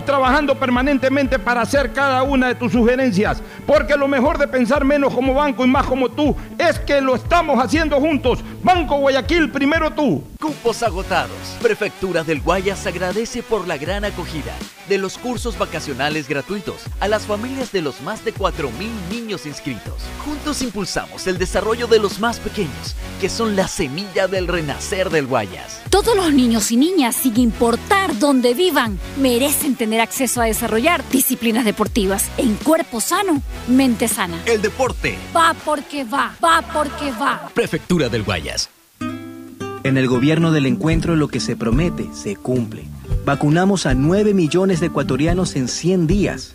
trabajando permanentemente para hacer cada una de tus sugerencias, porque lo mejor de pensar menos como banco y más como tú es que lo estamos haciendo juntos. Banco Guayaquil, primero tú. Cupos agotados. Prefectura del Guayas agradece por la gran acogida de los cursos vacacionales gratuitos a las familias de los más de 4.000 niños inscritos. Juntos impulsamos el desarrollo de los más pequeños, que son la semilla del renacer del Guayas. Todos los niños y niñas, sin importar dónde vivan, merecen tener acceso a desarrollar disciplinas deportivas en cuerpo sano, mente sana. El deporte Va porque va, va porque va. Prefectura del Guayas. En el gobierno del encuentro lo que se promete se cumple. Vacunamos a 9 millones de ecuatorianos en 100 días.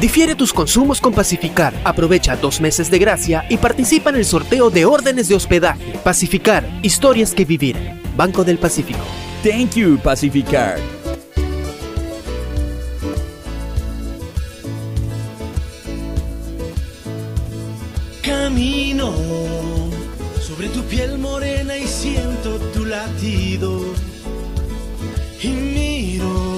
Difiere tus consumos con Pacificar. Aprovecha dos meses de gracia y participa en el sorteo de órdenes de hospedaje. Pacificar, historias que vivir. Banco del Pacífico. Thank you, Pacificar. Camino sobre tu piel morena y siento tu latido. Y miro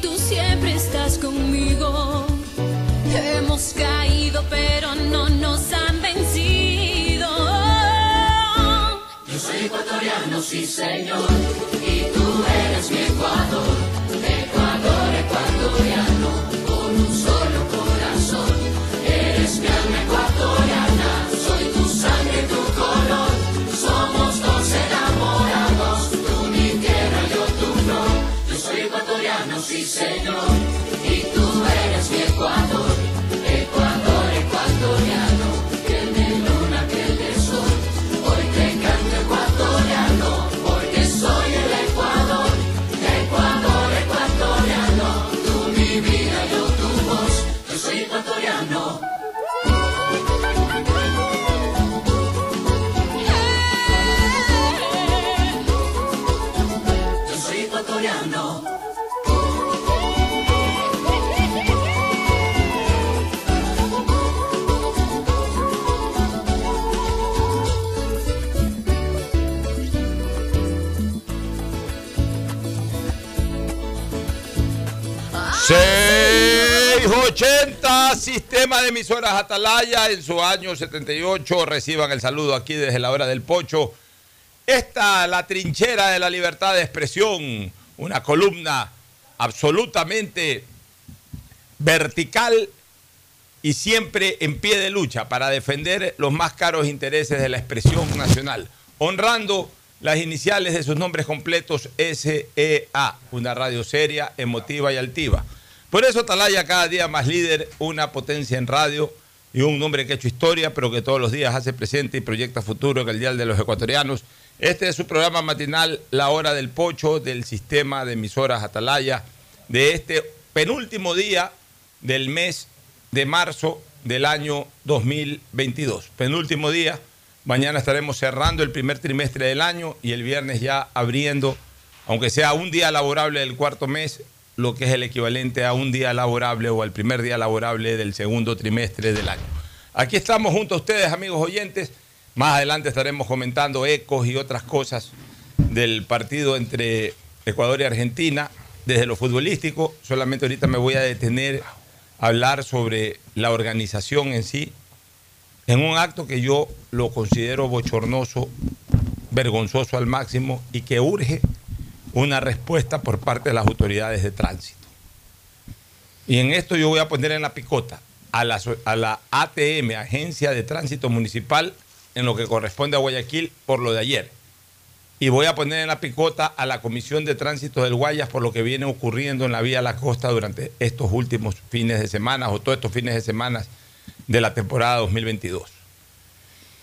Tú siempre estás conmigo. Hemos caído, pero no nos han vencido. Yo soy ecuatoriano, sí señor, y tú eres mi Ecuador, Ecuador ecuatoriano, señor, y tú eres mi Ecuador, 680, sistema de emisoras Atalaya en su año 78. Reciban el saludo aquí desde la hora del pocho. Esta, la trinchera de la libertad de expresión, una columna absolutamente vertical y siempre en pie de lucha para defender los más caros intereses de la expresión nacional, honrando las iniciales de sus nombres completos SEA, una radio seria, emotiva y altiva. Por eso Atalaya cada día más líder, una potencia en radio y un nombre que ha hecho historia, pero que todos los días hace presente y proyecta futuro en el Dial de los Ecuatorianos. Este es su programa matinal, La Hora del Pocho, del sistema de emisoras Atalaya, de este penúltimo día del mes de marzo del año 2022. Penúltimo día, mañana estaremos cerrando el primer trimestre del año y el viernes ya abriendo, aunque sea un día laborable del cuarto mes, lo que es el equivalente a un día laborable o al primer día laborable del segundo trimestre del año. Aquí estamos junto a ustedes, amigos oyentes. Más adelante estaremos comentando ecos y otras cosas del partido entre Ecuador y Argentina. Desde lo futbolístico, solamente ahorita me voy a detener a hablar sobre la organización en sí, en un acto que yo lo considero bochornoso, vergonzoso al máximo y que urge una respuesta por parte de las autoridades de tránsito. Y en esto yo voy a poner en la picota a la, a la ATM, Agencia de Tránsito Municipal, en lo que corresponde a Guayaquil por lo de ayer. Y voy a poner en la picota a la Comisión de Tránsito del Guayas por lo que viene ocurriendo en la vía a la costa durante estos últimos fines de semana o todos estos fines de semana de la temporada 2022.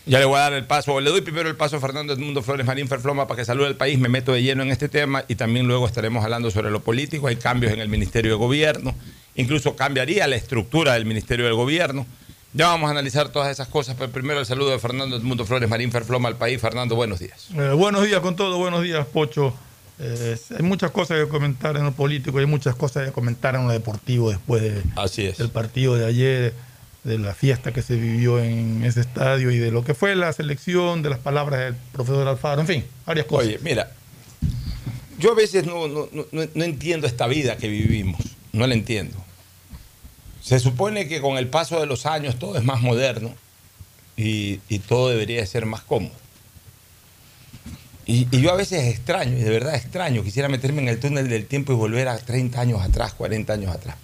Ya le voy a dar el paso, le doy primero el paso a Fernando Edmundo Flores Marín Ferfloma para que salude al país, me meto de lleno en este tema y también luego estaremos hablando sobre lo político, hay cambios en el Ministerio de Gobierno, incluso cambiaría la estructura del Ministerio del Gobierno. Ya vamos a analizar todas esas cosas, pero primero el saludo de Fernando Edmundo Flores Marín Ferfloma al país. Fernando, buenos días. Eh, buenos días con todo, buenos días Pocho. Eh, hay muchas cosas que comentar en lo político, hay muchas cosas que comentar en lo deportivo después de, Así es. del partido de ayer de la fiesta que se vivió en ese estadio y de lo que fue la selección, de las palabras del profesor Alfaro, en fin, varias cosas. Oye, mira, yo a veces no, no, no, entiendo esta vida que vivimos, no la entiendo. Se supone que con el paso de los años todo es más moderno y, y todo debería ser más cómodo. Y, y, yo a veces extraño, y de verdad extraño, quisiera meterme en el túnel del tiempo y volver a 30 años atrás, 40 años atrás.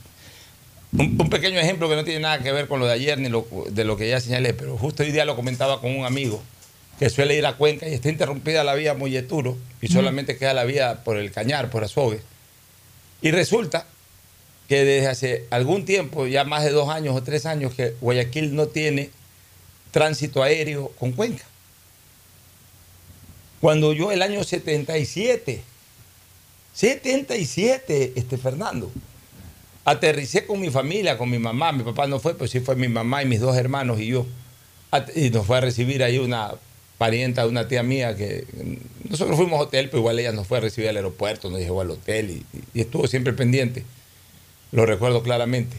Un, un, pequeño ejemplo que no tiene nada que ver con lo de ayer ni lo, de lo que ya señalé, pero justo hoy día lo comentaba con un amigo que suele ir a Cuenca y está interrumpida la vía Molleturo y solamente queda la vía por el Cañar, por Azogues. Y resulta que desde hace algún tiempo, ya más de dos años o tres años, que Guayaquil no tiene tránsito aéreo con Cuenca. Cuando yo el año 77, 77, este Fernando, aterricé con mi familia, con mi mamá, mi papá no fue, pero sí fue mi mamá y mis dos hermanos y yo. Y nos fue a recibir ahí una parienta una tía mía que nosotros fuimos a hotel, pero igual ella nos fue a recibir al aeropuerto, nos llevó al hotel y estuvo siempre pendiente. Lo recuerdo claramente.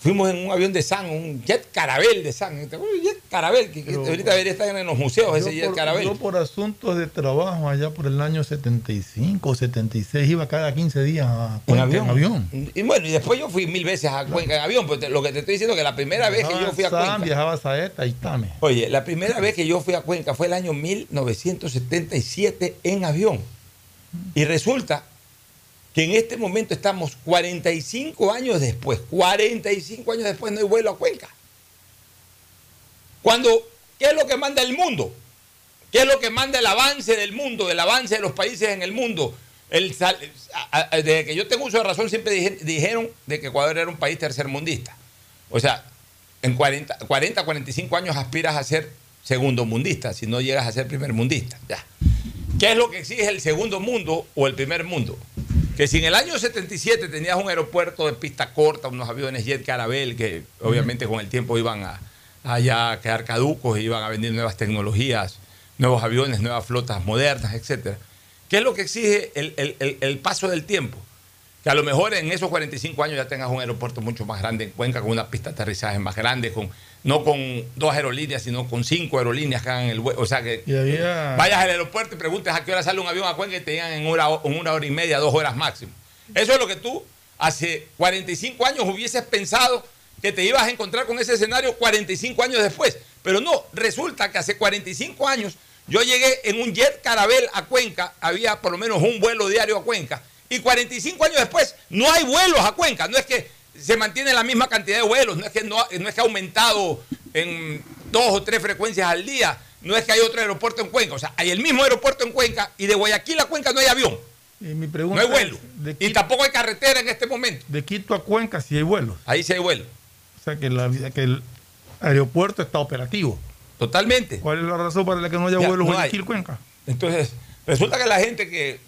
Fuimos en un avión de San, un jet carabel de San. Un jet carabel, que, Pero- ahorita debería estar en los museos ese jet por, carabel. yo por asuntos de trabajo allá por el año 75 o 76 iba cada 15 días a En Cuenca avión. en avión. Y bueno, y después yo fui mil veces a Cuenca en avión, pero te- lo que te estoy diciendo es que la primera vez que yo fui a San, Cuenca. Viajaba a Saeta y Tame. Oye, la primera vez que yo fui a Cuenca fue el año 1977 en avión. Y resulta que en este momento estamos 45 años después, 45 años después no hay vuelo a Cuenca. Cuando, ¿qué es lo que manda el mundo? ¿Qué es lo que manda el avance del mundo, el avance de los países en el mundo? El desde que yo tengo uso de razón siempre dije- dijeron de que Ecuador era un país tercermundista. O sea, en 40, 40, 45 años aspiras a ser segundo mundista, si no llegas a ser primer mundista. Ya. ¿Qué es lo que exige el segundo mundo o el primer mundo? Que si en el año 77 tenías un aeropuerto de pista corta, unos aviones Jet Carabel, que obviamente con el tiempo iban a, a ya quedar caducos, iban a venir nuevas tecnologías, nuevos aviones, nuevas flotas modernas, etc. ¿Qué es lo que exige el, el- el- el paso del tiempo? Que a lo mejor en esos 45 años ya tengas un aeropuerto mucho más grande en Cuenca, con una pista de aterrizaje más grande, con, no con dos aerolíneas, sino con cinco aerolíneas que hagan el vuelo. O sea, que había- vayas al aeropuerto y preguntes a qué hora sale un avión a Cuenca y te digan en una, en una hora y media, dos horas máximo. Eso es lo que tú hace 45 años hubieses pensado que te ibas a encontrar con ese escenario 45 años después. Pero no, resulta que hace 45 años yo llegué en un jet carabel a Cuenca, había por lo menos un vuelo diario a Cuenca, y 45 años después no hay vuelos a Cuenca, no es que se mantiene la misma cantidad de vuelos, no es que, no, no es que ha aumentado en dos o tres frecuencias al día, no es que hay otro aeropuerto en Cuenca, o sea, hay el mismo aeropuerto en Cuenca y de Guayaquil a Cuenca no hay avión. Y mi No pregunta hay vuelo. es, Y tampoco hay carretera en este momento. de Quito a Cuenca sí hay vuelos. Ahí sí hay vuelo. O sea que, la, que el aeropuerto está operativo. Totalmente. ¿Cuál es la razón para la que no haya Ya, vuelos no. Guayaquil-Cuenca? Entonces, resulta que la gente que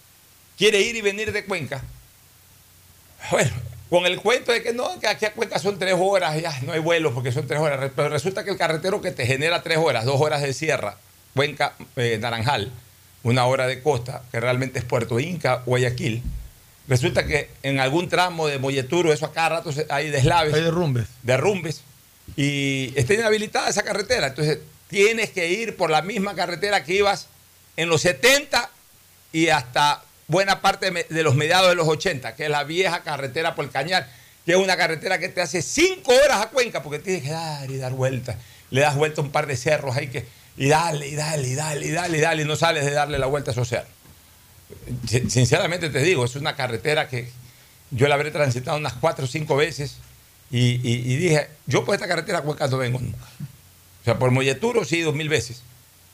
quiere ir y venir de Cuenca, bueno, con el cuento de que no, que aquí a Cuenca son tres horas, ya no hay vuelos porque son tres horas, pero resulta que el carretero que te genera tres horas, dos horas de sierra, Cuenca, eh, Naranjal, una hora de costa, que realmente es Puerto Inca, Guayaquil, resulta que en algún tramo de Molleturo, eso a cada rato hay deslaves. Hay derrumbes. derrumbes y está inhabilitada esa carretera. Entonces tienes que ir por la misma carretera que ibas en los 70 y hasta buena parte de los mediados de los 80, que es la vieja carretera por el Cañar, que es una carretera que te hace cinco horas a Cuenca porque tienes que dar y dar vueltas. Le das vuelta a un par de cerros ahí que, y dale, y dale, y dale, y dale, y dale, y no sales de darle la vuelta a esos cerros. Sin- Sinceramente te digo, es una carretera que yo la habré transitado unas cuatro o cinco veces y, y- y dije, yo por esta carretera a Cuenca no vengo nunca. O sea, por Molleturo sí dos mil veces.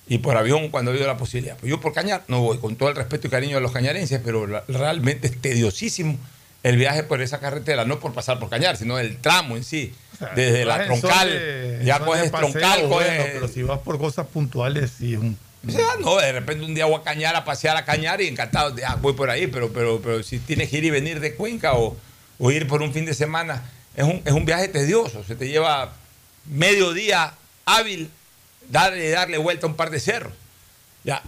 Y por avión cuando he habido la posibilidad. Pues yo por Cañar no voy, con todo el respeto y cariño de los cañarenses, pero la- realmente es tediosísimo el viaje por esa carretera, no por pasar por Cañar, sino el tramo en sí. Desde la troncal, de- ya coges paseo, troncal, coges bueno, pero si vas por cosas puntuales, sí es un. o sea, no, de repente un día voy a Cañar a pasear a Cañar y encantado, de, ah, voy por ahí, pero, pero, pero si tienes que ir y venir de Cuenca o, o ir por un fin de semana, es un, es un viaje tedioso, se te lleva medio día hábil darle, darle vuelta a un par de cerros. Ya,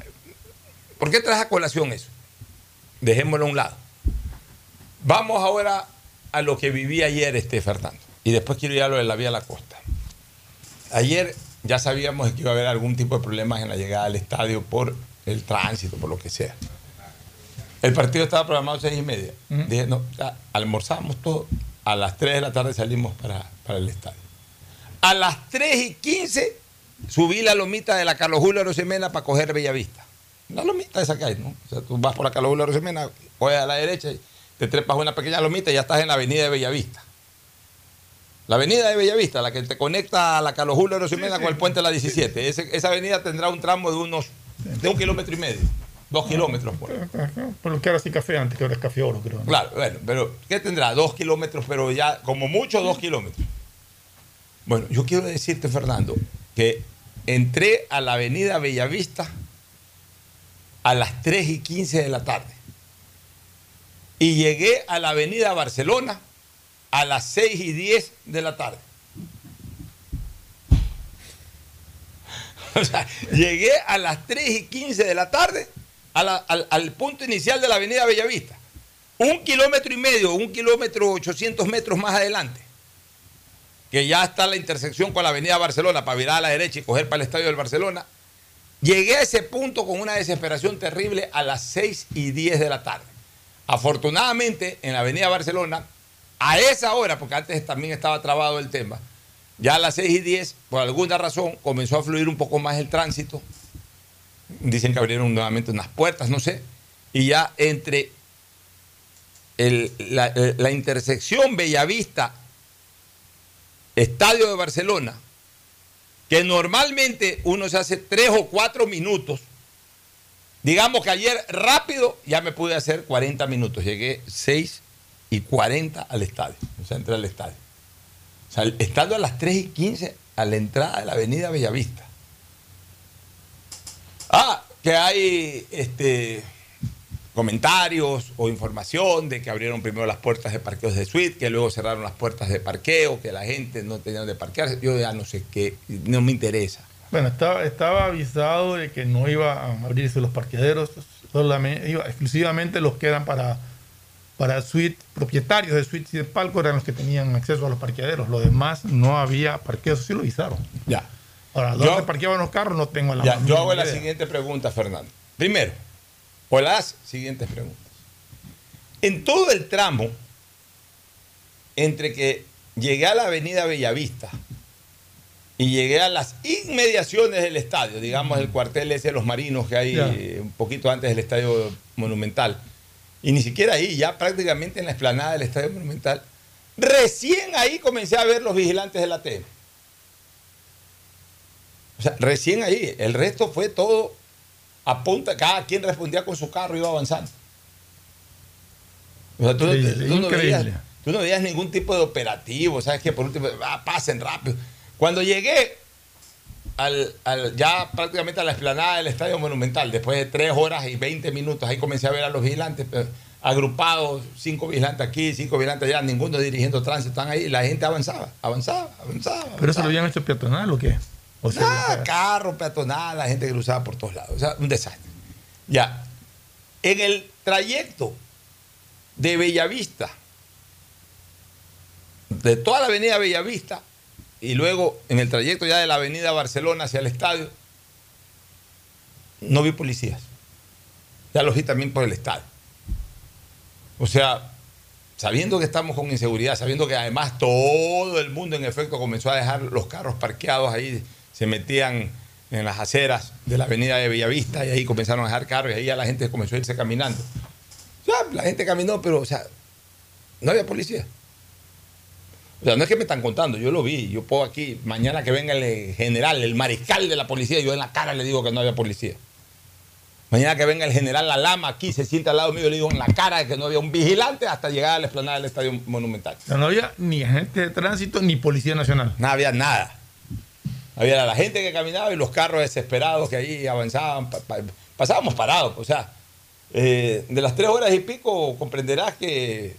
¿por qué traes a colación eso? Dejémoslo a un lado. Vamos ahora a lo que viví ayer, este Fernando, y después quiero ir a lo de la vía a la costa. Ayer ya sabíamos que iba a haber algún tipo de problemas en la llegada al estadio por el tránsito, por lo que sea. El partido estaba programado a seis y media. Dije, no, ya, almorzamos todo. A las 3 de la tarde salimos para, para el estadio. A las 3 y 15 subí la lomita de la Carlos Julio Arosemena para coger Bellavista. La lomita esa que hay, ¿no? O sea, tú vas por la Carlos Julio Arosemena, coges a la derecha y te trepas una pequeña lomita y ya estás en la avenida de Bellavista. La avenida de Bellavista, la que te conecta a la Carlos Julio Arosemena con el puente de la 17. Ese- esa avenida tendrá un tramo de unos, de un kilómetro y medio, dos kilómetros por. Por lo que era así café antes, que ahora es café oro, creo. ¿no? Claro, bueno, pero ¿qué tendrá? Dos kilómetros, pero ya como mucho dos kilómetros. Bueno, yo quiero decirte, Fernando, que entré a la avenida Bellavista a las 3 y 15 de la tarde. Y llegué a la avenida Barcelona a las 6 y 10 de la tarde. O sea, llegué a las 3 y 15 de la tarde a la- al, al punto inicial de la avenida Bellavista. Un kilómetro y medio, un kilómetro 800 metros más adelante, que ya está la intersección con la avenida Barcelona para virar a la derecha y coger para el estadio del Barcelona. Llegué a ese punto con una desesperación terrible a las 6 y 10 de la tarde. Afortunadamente, en la avenida Barcelona, a esa hora, porque antes también estaba trabado el tema, ya a las 6 y 10, por alguna razón, comenzó a fluir un poco más el tránsito. Dicen que abrieron nuevamente unas puertas, no sé. Y ya entre la, eh, la intersección Bellavista, Estadio de Barcelona, que normalmente uno se hace tres o cuatro minutos, digamos que ayer rápido ya me pude hacer 40 minutos, llegué 6 y 40 al estadio, o sea, entré al estadio. O sea, estando a las 3 y 15 a la entrada de la avenida Bellavista. Ah, que hay este, comentarios o información de que abrieron primero las puertas de parqueos de suite, que luego cerraron las puertas de parqueo, que la gente no tenía donde parquearse. Yo ya no sé qué, no me interesa. Bueno, estaba, estaba avisado de que no iba a abrirse los parqueaderos, solamente, iba exclusivamente los que eran para, para suite, propietarios de suites y de palco eran los que tenían acceso a los parqueaderos. Los demás no había parqueos, sí lo avisaron. Ya. Ahora, Yo- ¿dónde parqueaban los carros? No tengo la Ya, yo hago la siguiente pregunta, Fernando. Primero, o las siguientes preguntas. En todo el tramo entre que llegué a la avenida Bellavista y llegué a las inmediaciones del estadio, digamos el cuartel ese de los marinos que hay un poquito antes del estadio monumental. Y ni siquiera ahí, ya prácticamente en la explanada del estadio monumental, recién ahí comencé a ver los vigilantes de la TM. O sea, recién ahí. El resto fue todo a punta, cada quien respondía con su carro y iba avanzando. O sea, tú, no- Increíble, tú no veías, tú no veías ningún tipo de operativo, ¿sabes? Que por último, ah, pasen rápido. Cuando llegué al, al- ya prácticamente a la explanada del Estadio Monumental, después de tres horas y 20 minutos, ahí comencé a ver a los vigilantes pero, agrupados, cinco vigilantes aquí, cinco vigilantes allá, ninguno dirigiendo tránsito, están ahí, la gente avanzaba, avanzaba, avanzaba. ¿Pero eso avanzaba. lo habían hecho peatonal o qué? O sea, Nada, carro, peatonal, la gente cruzaba por todos lados. O sea, un desastre. Ya. En el trayecto de Bellavista, de toda la avenida Bellavista, y luego en el trayecto ya de la avenida Barcelona hacia el estadio, no vi policías. Ya los vi también por el estadio. O sea, sabiendo que estamos con inseguridad, sabiendo que además todo el mundo en efecto comenzó a dejar los carros parqueados ahí, se metían en las aceras de la avenida de Bellavista y ahí comenzaron a dejar carros y ahí ya la gente comenzó a irse caminando. O sea, la gente caminó, pero o sea, no había policía. O sea, no es que me están contando, yo lo vi, yo puedo aquí, mañana que venga el general, el mariscal de la policía, yo en la cara le digo que no había policía. Mañana que venga el general La Lama aquí, se sienta al lado mío, le digo en la cara de que no había un vigilante hasta llegar a la explanada del Estadio Monumental. O sea, no había ni agente de tránsito ni policía nacional. No había nada. Había la gente que caminaba y los carros desesperados que ahí avanzaban. pa- pa- pasábamos parados. O sea, eh, de las tres horas y pico comprenderás que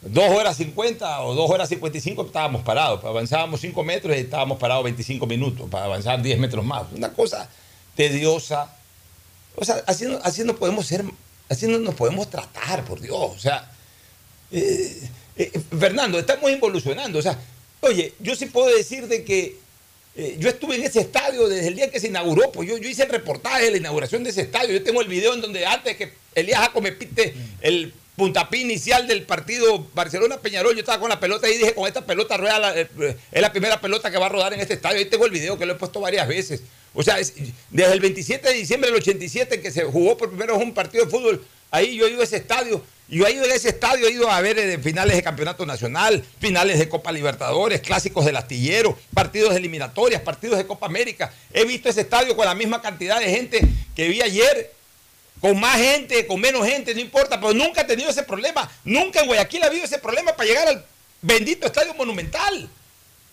dos horas cincuenta o dos horas cincuenta y cinco estábamos parados. Avanzábamos cinco metros y estábamos parados 25 minutos para avanzar 10 metros más. Una cosa tediosa. O sea, así así no podemos ser, así no nos podemos tratar, por Dios. O sea, eh, eh, Fernando, estamos involucionando. O sea, oye, yo sí puedo decir de que eh, yo estuve en ese estadio desde el día que se inauguró, pues yo, yo hice el reportaje de la inauguración de ese estadio. Yo tengo el video en donde antes que Elías Jaco me pite el puntapié inicial del partido Barcelona-Peñarol, yo estaba con la pelota y dije, con esta pelota rueda la- eh, eh, es la primera pelota que va a rodar en este estadio. Ahí tengo el video que lo he puesto varias veces. O sea, es- desde el 27 de diciembre del 87 que se jugó por primera vez un partido de fútbol, ahí yo he ido a ese estadio. Yo he ido a ese estadio, he ido a ver eh, finales de campeonato nacional, finales de Copa Libertadores, clásicos del astillero, partidos de eliminatorias, partidos de Copa América. He visto ese estadio con la misma cantidad de gente que vi ayer, con más gente, con menos gente, no importa, pero nunca he tenido ese problema. Nunca en Guayaquil ha habido ese problema para llegar al bendito estadio monumental.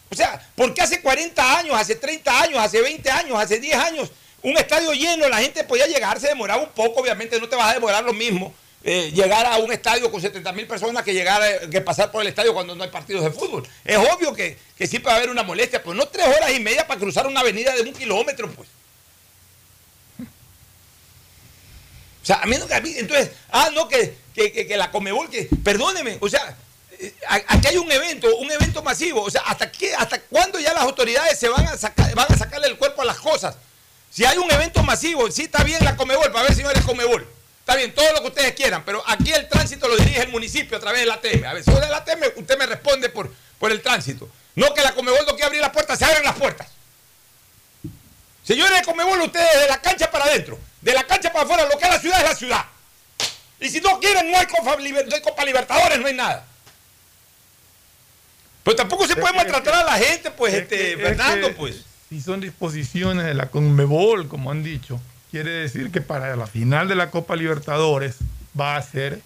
O sea, porque hace 40 años, hace 30 años, hace 20 años, hace 10 años, un estadio lleno, la gente podía llegar, se demoraba un poco, obviamente no te vas a demorar lo mismo. Eh, llegar a un estadio con 70 mil personas que llegar que pasar por el estadio cuando no hay partidos de fútbol. Es obvio que, que siempre va a haber una molestia, pero no tres horas y media para cruzar una avenida de un kilómetro, pues. O sea, a mí, a mí- entonces, ah, no, que, que, que- la Comebol, que, perdóneme, o sea, eh, aquí hay un evento, un evento masivo, o sea, ¿hasta, qué, hasta cuándo ya las autoridades se van a, sacar, van a sacarle el cuerpo a las cosas? Si hay un evento masivo, sí está bien la Comebol, para ver señores Comebol, está bien, todo lo que ustedes quieran, pero aquí el tránsito lo dirige el municipio a través de la ATM. A ver, si de la ATM, usted me responde por, por el tránsito. No que la Comebol no quiere abrir las puertas, se abren las puertas. Señores de Comebol, ustedes de la cancha para adentro, de la cancha para afuera, lo que es la ciudad es la ciudad. Y si no quieren, no hay Copa, no hay Copa Libertadores, no hay nada. Pero tampoco se puede maltratar a la gente, pues, este, Es Fernando, que pues. Si son disposiciones de la Conmebol, como han dicho, quiere decir que para la final de la Copa Libertadores va a ser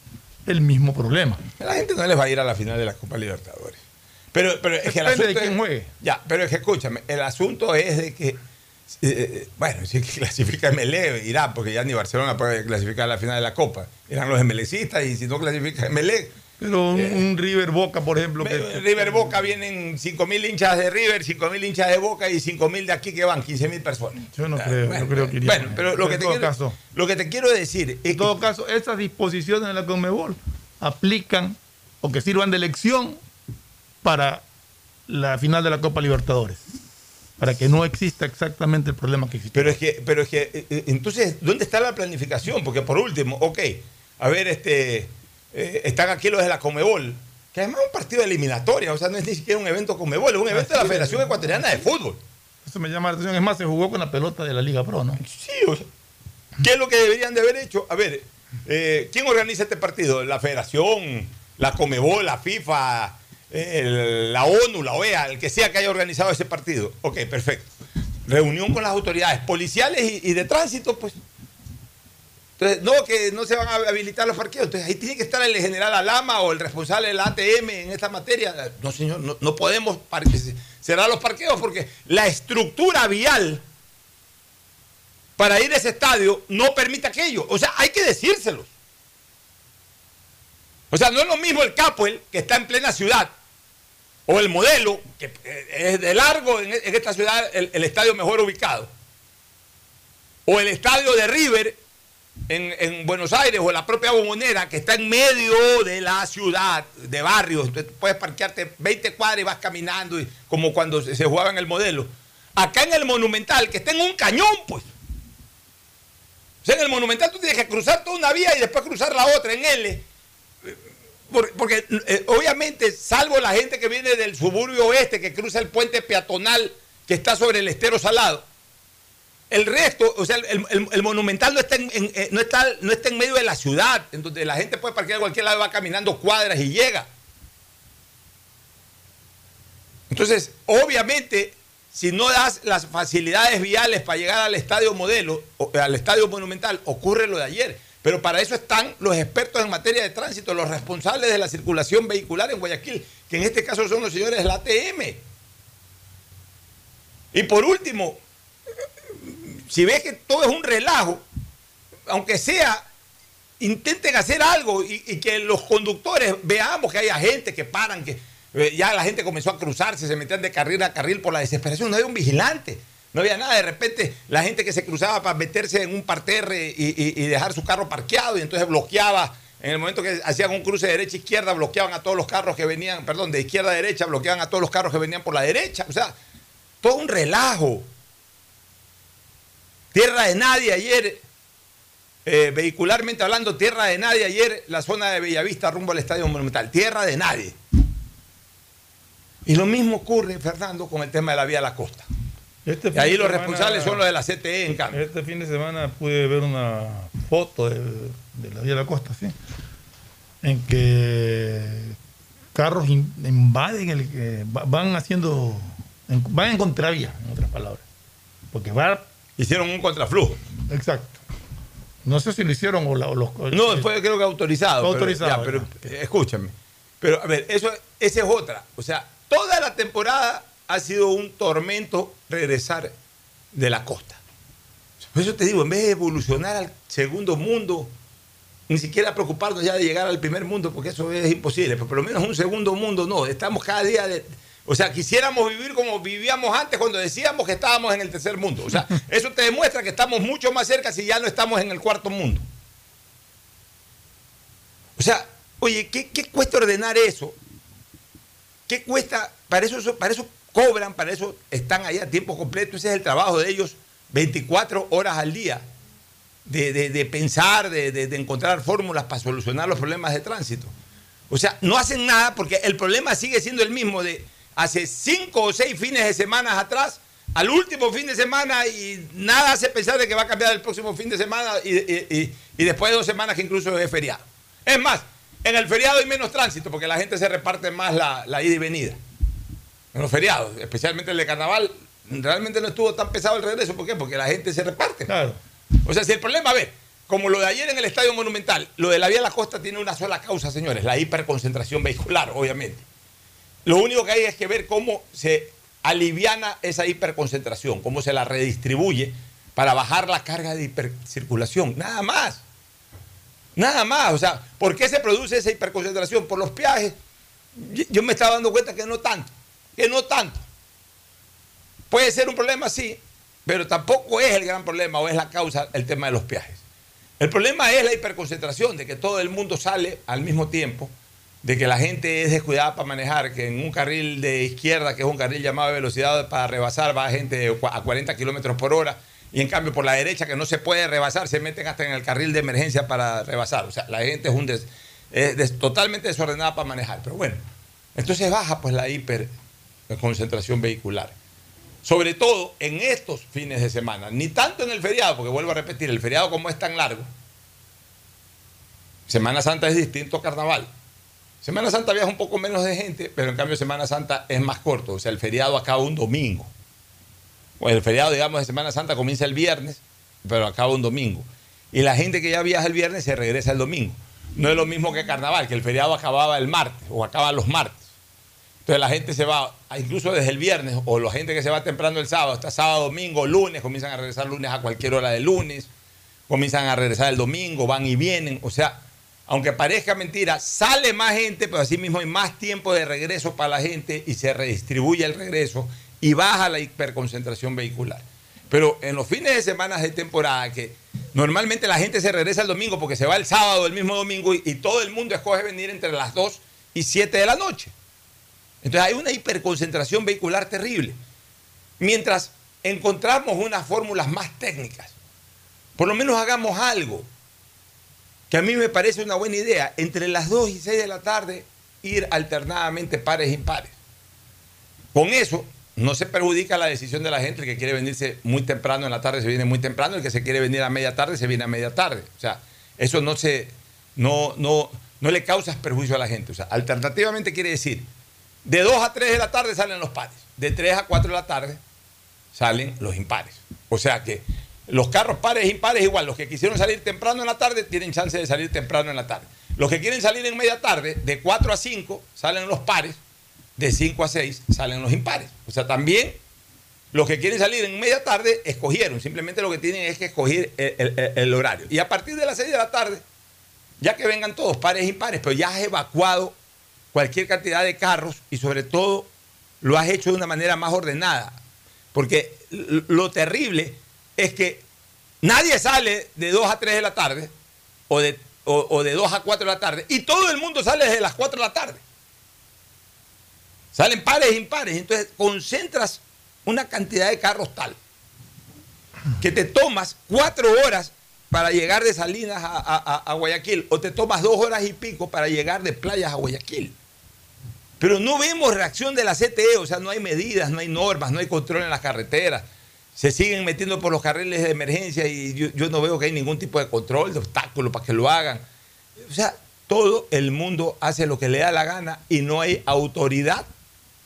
el mismo problema. La gente no les va a ir a la final de la Copa Libertadores. Pero, pero es que el asunto de quién es- juegue. Ya, pero es que escúchame, el asunto es de que, eh, bueno, si es que clasifica MLE, irá, porque ya ni Barcelona puede clasificar a la final de la Copa. Irán los MLEcistas y si no clasifica MLE, Pero un, un River Boca, por ejemplo, que, Eh, River Boca vienen 5.000 hinchas de River, 5.000 hinchas de Boca y 5.000 de aquí que van, 15.000 personas. yo no Ah, creo, bueno, no creo que iría. Bueno, pero lo que, te quiero, caso, lo que te quiero decir es en todo caso, esas disposiciones de la Conmebol aplican o que sirvan de lección para la final de la Copa Libertadores. Para que no exista exactamente el problema que existe. Pero es que, pero es que, eh, eh, entonces, ¿dónde está la planificación? Porque por último, ok, a ver, este, eh, están aquí los de la Comebol, Que además es un partido de eliminatoria, o sea, no es ni siquiera un evento con Mebol, es un evento de la Federación Ecuatoriana de Fútbol. Eso me llama la atención. Es más, se jugó con la pelota de la Liga Pro, ¿no? Sí, o sea, ¿qué es lo que deberían de haber hecho? A ver, eh, ¿quién organiza este partido? ¿La Federación, la Comebol, la FIFA, el- la ONU, la OEA, el que sea que haya organizado ese partido? Ok, perfecto. Reunión con las autoridades policiales y, y de tránsito, pues. Entonces, no, que no se van a habilitar los parqueos. Entonces, ahí tiene que estar el general Alama o el responsable del ATM en esta materia. No, señor, no, no podemos cerrar los parqueos porque la estructura vial para ir a ese estadio no permite aquello. O sea, hay que decírselos. O sea, no es lo mismo el Capuel, que está en plena ciudad, o el modelo, que eh, es de largo en, en esta ciudad el, el estadio mejor ubicado, o el estadio de River en, en Buenos Aires, o la propia Bombonera, que está en medio de la ciudad, de barrios. Puedes parquearte 20 cuadras y vas caminando, como cuando se, se jugaba en el modelo. Acá en el Monumental, que está en un cañón, pues. En el Monumental tú tienes que cruzar toda una vía y después cruzar la otra en L. Por- Porque eh, obviamente, salvo la gente que viene del suburbio oeste, que cruza el puente peatonal que está sobre el estero salado, el resto, o sea, el, el- el monumental no está, en, eh, no, está, no está en medio de la ciudad, en donde la gente puede parquear a cualquier lado, va caminando cuadras y llega. Entonces, obviamente, si no das las facilidades viales para llegar al estadio modelo, o- al estadio monumental, ocurre lo de ayer. Pero para eso están los expertos en materia de tránsito, los responsables de la circulación vehicular en Guayaquil, que en este caso son los señores de la ATM. Y por último, si ves que todo es un relajo, aunque sea, intenten hacer algo y, que los conductores veamos que haya gente que paran, que eh, ya la gente comenzó a cruzarse, se metían de carril a carril por la desesperación, no había un vigilante, no había nada, de repente la gente que se cruzaba para meterse en un parterre y, y- y dejar su carro parqueado y entonces bloqueaba, en el momento que hacían un cruce de derecha a izquierda, bloqueaban a todos los carros que venían, perdón, de izquierda a derecha, bloqueaban a todos los carros que venían por la derecha, o sea, todo un relajo. Tierra de nadie ayer, eh, vehicularmente hablando, tierra de nadie ayer, la zona de Bellavista rumbo al Estadio Monumental. Tierra de nadie. Y lo mismo ocurre, Fernando, con el tema de la vía a la costa. Este Y ahí los semana- responsables son los de la CTE, en cambio. Este fin de semana pude ver una foto de, de la Vía de la Costa, ¿sí? En que carros in- invaden, el, que va- van haciendo, en- van en contravía, en otras palabras. Porque va... Hicieron un contraflujo. Exacto. No sé si lo hicieron o, la- o los... No, fue creo que autorizado. pero- Autorizado, ya, pero, eh, escúchame. Pero a ver, eso, esa es otra. O sea, toda la temporada ha sido un tormento regresar de la costa. Por eso te digo, en vez de evolucionar al segundo mundo, ni siquiera preocuparnos ya de llegar al primer mundo, porque eso es imposible, pero por lo menos un segundo mundo no. Estamos cada día de. O sea, quisiéramos vivir como vivíamos antes cuando decíamos que estábamos en el tercer mundo. O sea, eso te demuestra que estamos mucho más cerca si ya no estamos en el cuarto mundo. O sea, oye, ¿qué, qué cuesta ordenar eso? ¿Qué cuesta? Para eso, para eso cobran, para eso están allá a tiempo completo. Ese es el trabajo de ellos 24 horas al día. De, de- de pensar, de, de- de encontrar fórmulas para solucionar los problemas de tránsito. O sea, no hacen nada porque el problema sigue siendo el mismo de hace cinco o seis fines de semana atrás al último fin de semana y nada hace pensar de que va a cambiar el próximo fin de semana y, y- y- y después de dos semanas que incluso es feriado. Es más, en el feriado hay menos tránsito porque la gente se reparte más la, la ida y venida. En los feriados, especialmente el de carnaval, realmente no estuvo tan pesado el regreso. ¿Por qué? Porque la gente se reparte. O sea, si el problema, a ver, como lo de ayer en el Estadio Monumental, lo de la Vía de la Costa tiene una sola causa, señores, la hiperconcentración vehicular, obviamente. Lo único que hay es que ver cómo se aliviana esa hiperconcentración, cómo se la redistribuye para bajar la carga de hipercirculación. Nada más. Nada más. O sea, ¿por qué se produce esa hiperconcentración? Por los peajes. Yo- me estaba dando cuenta que no tanto. Que no tanto. Puede ser un problema, sí, pero tampoco es el gran problema o es la causa el tema de los peajes. El problema es la hiperconcentración, de que todo el mundo sale al mismo tiempo, de que la gente es descuidada para manejar, que en un carril de izquierda, que es un carril llamado de velocidad para rebasar, va gente a 40 kilómetros por hora, y en cambio por la derecha, que no se puede rebasar, se meten hasta en el carril de emergencia para rebasar. O sea, la gente es un es totalmente desordenada para manejar. Pero bueno, entonces baja pues la hiperconcentración vehicular. Sobre todo en estos fines de semana, ni tanto en el feriado, porque vuelvo a repetir, el feriado como es tan largo, Semana Santa es distinto a Carnaval. Semana Santa viaja un poco menos de gente, pero en cambio Semana Santa es más corto, o sea, el feriado acaba un domingo. O el feriado, digamos, de Semana Santa comienza el viernes, pero acaba un domingo. Y la gente que ya viaja el viernes se regresa el domingo. No es lo mismo que Carnaval, que el feriado acababa el martes o acaba los martes. Entonces la gente se va, incluso desde el viernes, o la gente que se va temprano el sábado, está sábado, domingo, lunes, comienzan a regresar lunes a cualquier hora del lunes, comienzan a regresar el domingo, van y vienen. O sea, aunque parezca mentira, sale más gente, pero así mismo hay más tiempo de regreso para la gente y se redistribuye el regreso y baja la hiperconcentración vehicular. Pero en los fines de semana de temporada, que normalmente la gente se regresa el domingo porque se va el sábado, el mismo domingo, y, y todo el mundo escoge venir entre las 2 y 7 de la noche. Entonces hay una hiperconcentración vehicular terrible. Mientras encontramos unas fórmulas más técnicas, por lo menos hagamos algo que a mí me parece una buena idea, entre las 2 y 6 de la tarde ir alternadamente pares e impares. Con eso no se perjudica la decisión de la gente, el que quiere venirse muy temprano en la tarde se viene muy temprano, el que se quiere venir a media tarde se viene a media tarde. O sea, eso no se no, no, no le causa perjuicio a la gente. O sea, alternativamente quiere decir, de 2 a 3 de la tarde salen los pares, de 3 a 4 de la tarde salen los impares. O sea que los carros pares e impares igual, los que quisieron salir temprano en la tarde tienen chance de salir temprano en la tarde. Los que quieren salir en media tarde, de 4 a 5 salen los pares, de 5 a 6 salen los impares. O sea, también los que quieren salir en media tarde escogieron, simplemente lo que tienen es que escoger el, horario. Y a partir de las 6 de la tarde, ya que vengan todos pares e impares, pero ya has evacuado cualquier cantidad de carros y sobre todo lo has hecho de una manera más ordenada. Porque lo terrible es que nadie sale de 2 a 3 de la tarde o de, o- de 2 a 4 de la tarde y todo el mundo sale desde las 4 de la tarde. Salen pares e impares. Entonces concentras una cantidad de carros tal que te tomas cuatro horas para llegar de Salinas a, a- a- a Guayaquil o te tomas dos horas y pico para llegar de playas a Guayaquil. Pero no vemos reacción de la CTE, o sea, no hay medidas, no hay normas, no hay control en las carreteras. Se siguen metiendo por los carriles de emergencia y yo, no veo que hay ningún tipo de control, de obstáculo para que lo hagan. O sea, todo el mundo hace lo que le da la gana y no hay autoridad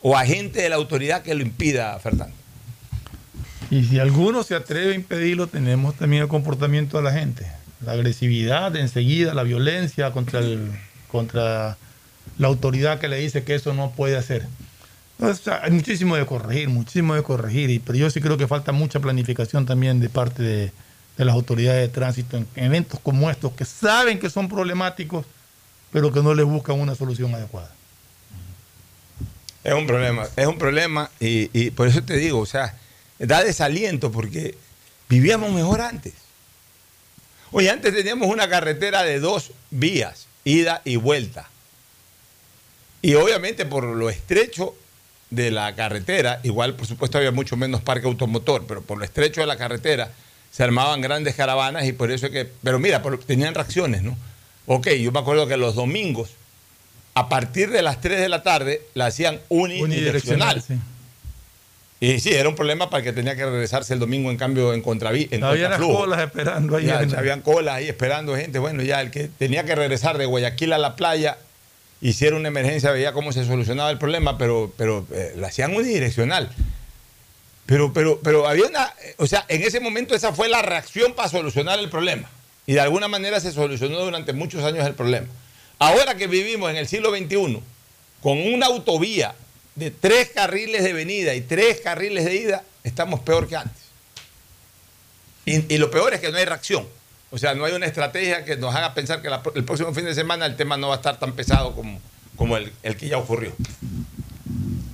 o agente de la autoridad que lo impida, Fernando. Y si alguno se atreve a impedirlo, tenemos también el comportamiento de la gente. La agresividad enseguida, la violencia contra, el, contra la autoridad que le dice que eso no puede hacer. Hay muchísimo de corregir, muchísimo de corregir, y, pero yo sí creo que falta mucha planificación también de parte de, de las autoridades de tránsito en eventos como estos, que saben que son problemáticos, pero que no les buscan una solución adecuada. Es un problema, es un problema y, y por eso te digo, o sea, da desaliento porque vivíamos mejor antes. Oye, antes teníamos una carretera de dos vías, ida y vuelta. Y obviamente por lo estrecho de la carretera, igual por supuesto había mucho menos parque automotor, pero por lo estrecho de la carretera se armaban grandes caravanas y por eso es que, pero mira, por- tenían reacciones, ¿no? Ok, yo me acuerdo que los domingos, a partir de las 3 de la tarde, la hacían unidireccional. Unidireccional, sí. Y sí, era un problema para el que tenía que regresarse el domingo en cambio en contraví, en Había las colas esperando ahí. Ya, en- habían colas ahí esperando gente. Bueno, ya el que tenía que regresar de Guayaquil a la playa, hiciera una emergencia, veía cómo se solucionaba el problema, pero, pero eh, la hacían unidireccional. Pero, pero, pero había una, o sea, en ese momento esa fue la reacción para solucionar el problema. Y de alguna manera se solucionó durante muchos años el problema. Ahora que vivimos en el siglo XXI, con una autovía de tres carriles de venida y tres carriles de ida, estamos peor que antes. Y lo peor es que no hay reacción. O sea, no hay una estrategia que nos haga pensar que la- el próximo fin de semana el tema no va a estar tan pesado como, como el, el que ya ocurrió.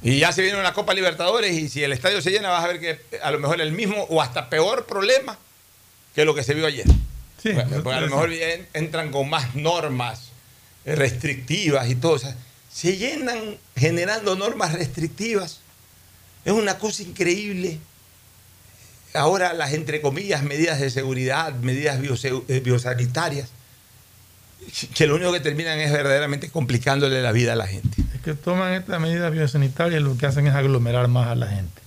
Y ya se viene una Copa Libertadores y si el estadio se llena vas a ver que a lo mejor el mismo o hasta peor problema que lo que se vio ayer. Sí, Porque- porque a lo mejor en- entran con más normas restrictivas y todo. O sea, se llenan generando normas restrictivas. Es una cosa increíble. Ahora las, entre comillas, medidas de seguridad, medidas eh, biosanitarias. que lo único que terminan es verdaderamente complicándole la vida a la gente. Es que toman estas medidas biosanitarias y lo que hacen es aglomerar más a la gente.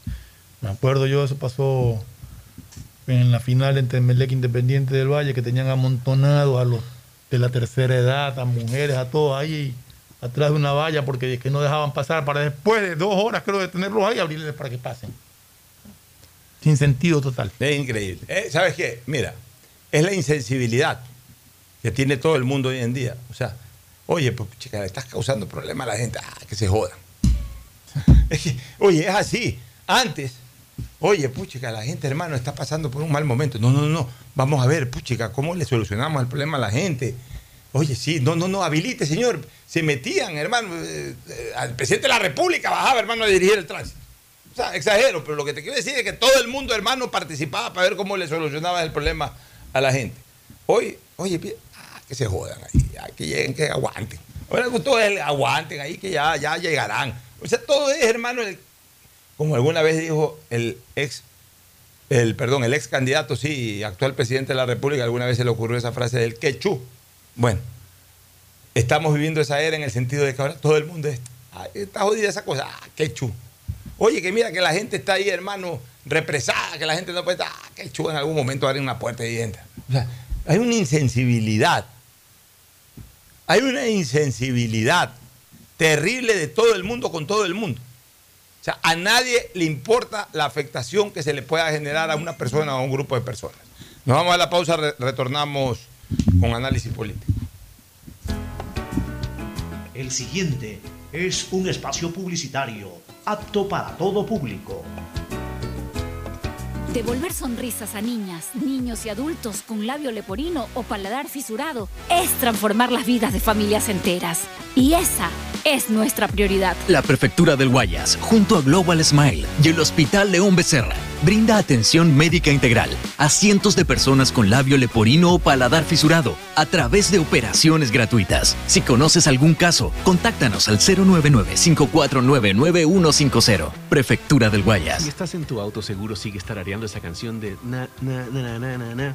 Me acuerdo yo, eso pasó en la final entre Melec Independiente del Valle, que tenían amontonado a los de la tercera edad, a mujeres, a todos ahí atrás de una valla porque que no dejaban pasar para después de dos horas creo de tenerlos ahí abrirles para que pasen. Sin sentido total. Es increíble. Eh, ¿Sabes qué? Mira, es la insensibilidad que tiene todo el mundo hoy en día. O sea, oye, pues chica, le estás causando problemas a la gente. Ah, que se que, oye, es así. Antes, oye, puchica, la gente, hermano, está pasando por un mal momento. No, no, no. Vamos a ver, puchica, ¿cómo le solucionamos el problema a la gente? Oye, sí, no, no, no, habilite, señor. Se metían, hermano. eh, eh, al presidente de la República bajaba, hermano, a dirigir el tránsito. Sea, exagero, pero lo que te quiero decir es que todo el mundo, hermano, participaba para ver cómo le solucionaba el problema a la gente. Hoy, oye, ah, que se jodan ahí, ya, que lleguen, que aguanten. Ahora ustedes aguanten ahí, que ya, ya llegarán. O sea, todo es, hermano, como alguna vez dijo el ex, el, perdón, el ex candidato, sí, actual presidente de la República, alguna vez se le ocurrió esa frase del quechú. Bueno, estamos viviendo esa era en el sentido de que ahora todo el mundo es, "Ay, está jodida esa cosa, ah, quechú. Oye, que mira que la gente está ahí, hermano, represada, que la gente no puede estar, ah, quechú en algún momento abre una puerta y entra. O sea, hay una insensibilidad. Hay una insensibilidad terrible de todo el mundo con todo el mundo. O sea, a nadie le importa la afectación que se le pueda generar a una persona o a un grupo de personas. Nos vamos a la pausa, re- retornamos con análisis político. El siguiente es un espacio publicitario apto para todo público. Devolver sonrisas a niñas, niños y adultos con labio leporino o paladar fisurado es transformar las vidas de familias enteras. Y esa es nuestra prioridad. La Prefectura del Guayas, junto a Global Smile y el Hospital León Becerra, brinda atención médica integral a cientos de personas con labio leporino o paladar fisurado a través de operaciones gratuitas. Si conoces algún caso, contáctanos al 099-549-9150. Prefectura del Guayas. Si estás en tu auto, seguro sigues tarareando esa canción de na, na, na, na, na, na, na,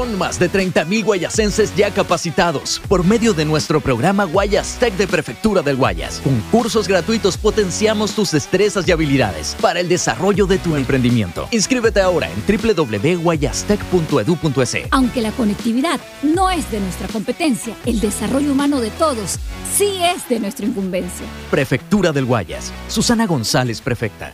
Son más de 30.000 guayasenses ya capacitados por medio de nuestro programa Guayas Tech de Prefectura del Guayas. Con cursos gratuitos potenciamos tus destrezas y habilidades para el desarrollo de tu emprendimiento. Inscríbete ahora en www.guayastech.edu.es. Aunque la conectividad no es de nuestra competencia, el desarrollo humano de todos sí es de nuestra incumbencia. Prefectura del Guayas. Susana González, prefecta.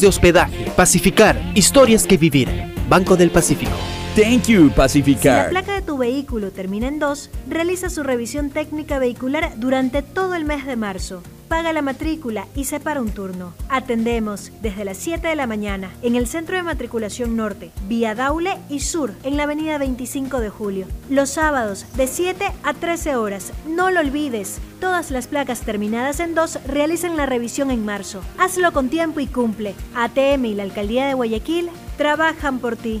de hospedaje. Pacificar, historias que vivir. Banco del Pacífico. Thank you, Si la Pacificar. placa de tu vehículo termina en 2, realiza su revisión técnica vehicular durante todo el mes de marzo. Paga la matrícula y separa un turno. Atendemos desde las 7 de la mañana en el Centro de Matriculación Norte, vía Daule y Sur, en la avenida 25 de Julio. Los sábados de 7 a 13 horas. No lo olvides, todas las placas terminadas en 2 realizan la revisión en marzo. Hazlo con tiempo y cumple. ATM y la Alcaldía de Guayaquil trabajan por ti.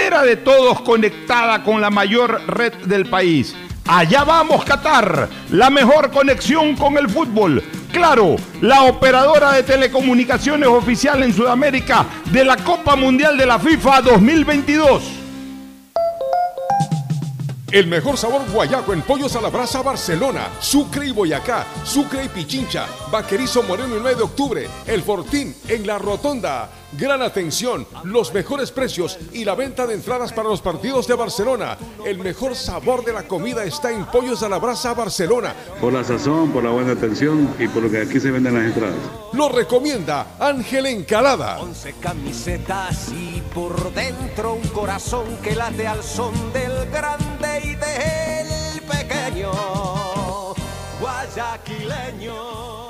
Bandera de todos conectada con la mayor red del país. Allá vamos, Qatar, la mejor conexión con el fútbol. Claro, la operadora de telecomunicaciones oficial en Sudamérica de la Copa Mundial de la FIFA 2022. El mejor sabor guayaco en pollos a la brasa Barcelona, Sucre y Boyacá, Sucre y Pichincha, Vaquerizo Moreno el 9 de octubre, El Fortín en la Rotonda. Gran atención, los mejores precios y la venta de entradas para los partidos de Barcelona. El mejor sabor de la comida está en Pollos a la Brasa Barcelona. Por la sazón, por la buena atención y por lo que aquí se venden las entradas. Lo recomienda Ángel Encalada. Once camisetas y por dentro un corazón que late al son del grande y del pequeño guayaquileño.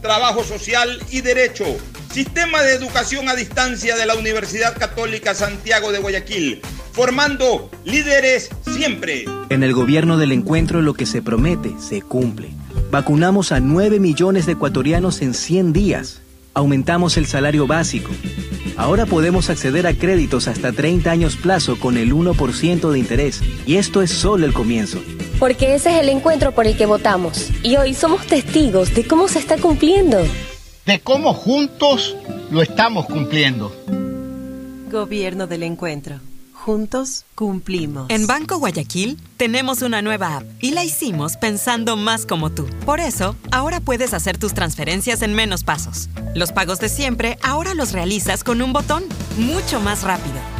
trabajo social y derecho. Sistema de educación a distancia de la Universidad Católica Santiago de Guayaquil, formando líderes siempre. En el gobierno del encuentro lo que se promete se cumple. Vacunamos a 9 millones de ecuatorianos en 100 días. Aumentamos el salario básico. Ahora podemos acceder a créditos hasta 30 años plazo con el 1% de interés. Y esto es solo el comienzo. Porque ese es el encuentro por el que votamos. Y hoy somos testigos de cómo se está cumpliendo. De cómo juntos lo estamos cumpliendo. Gobierno del encuentro. Juntos cumplimos. En Banco Guayaquil tenemos una nueva app y la hicimos pensando más como tú. Por eso, ahora puedes hacer tus transferencias en menos pasos. Los pagos de siempre ahora los realizas con un botón, mucho más rápido.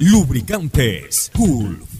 Lubricantes Gulf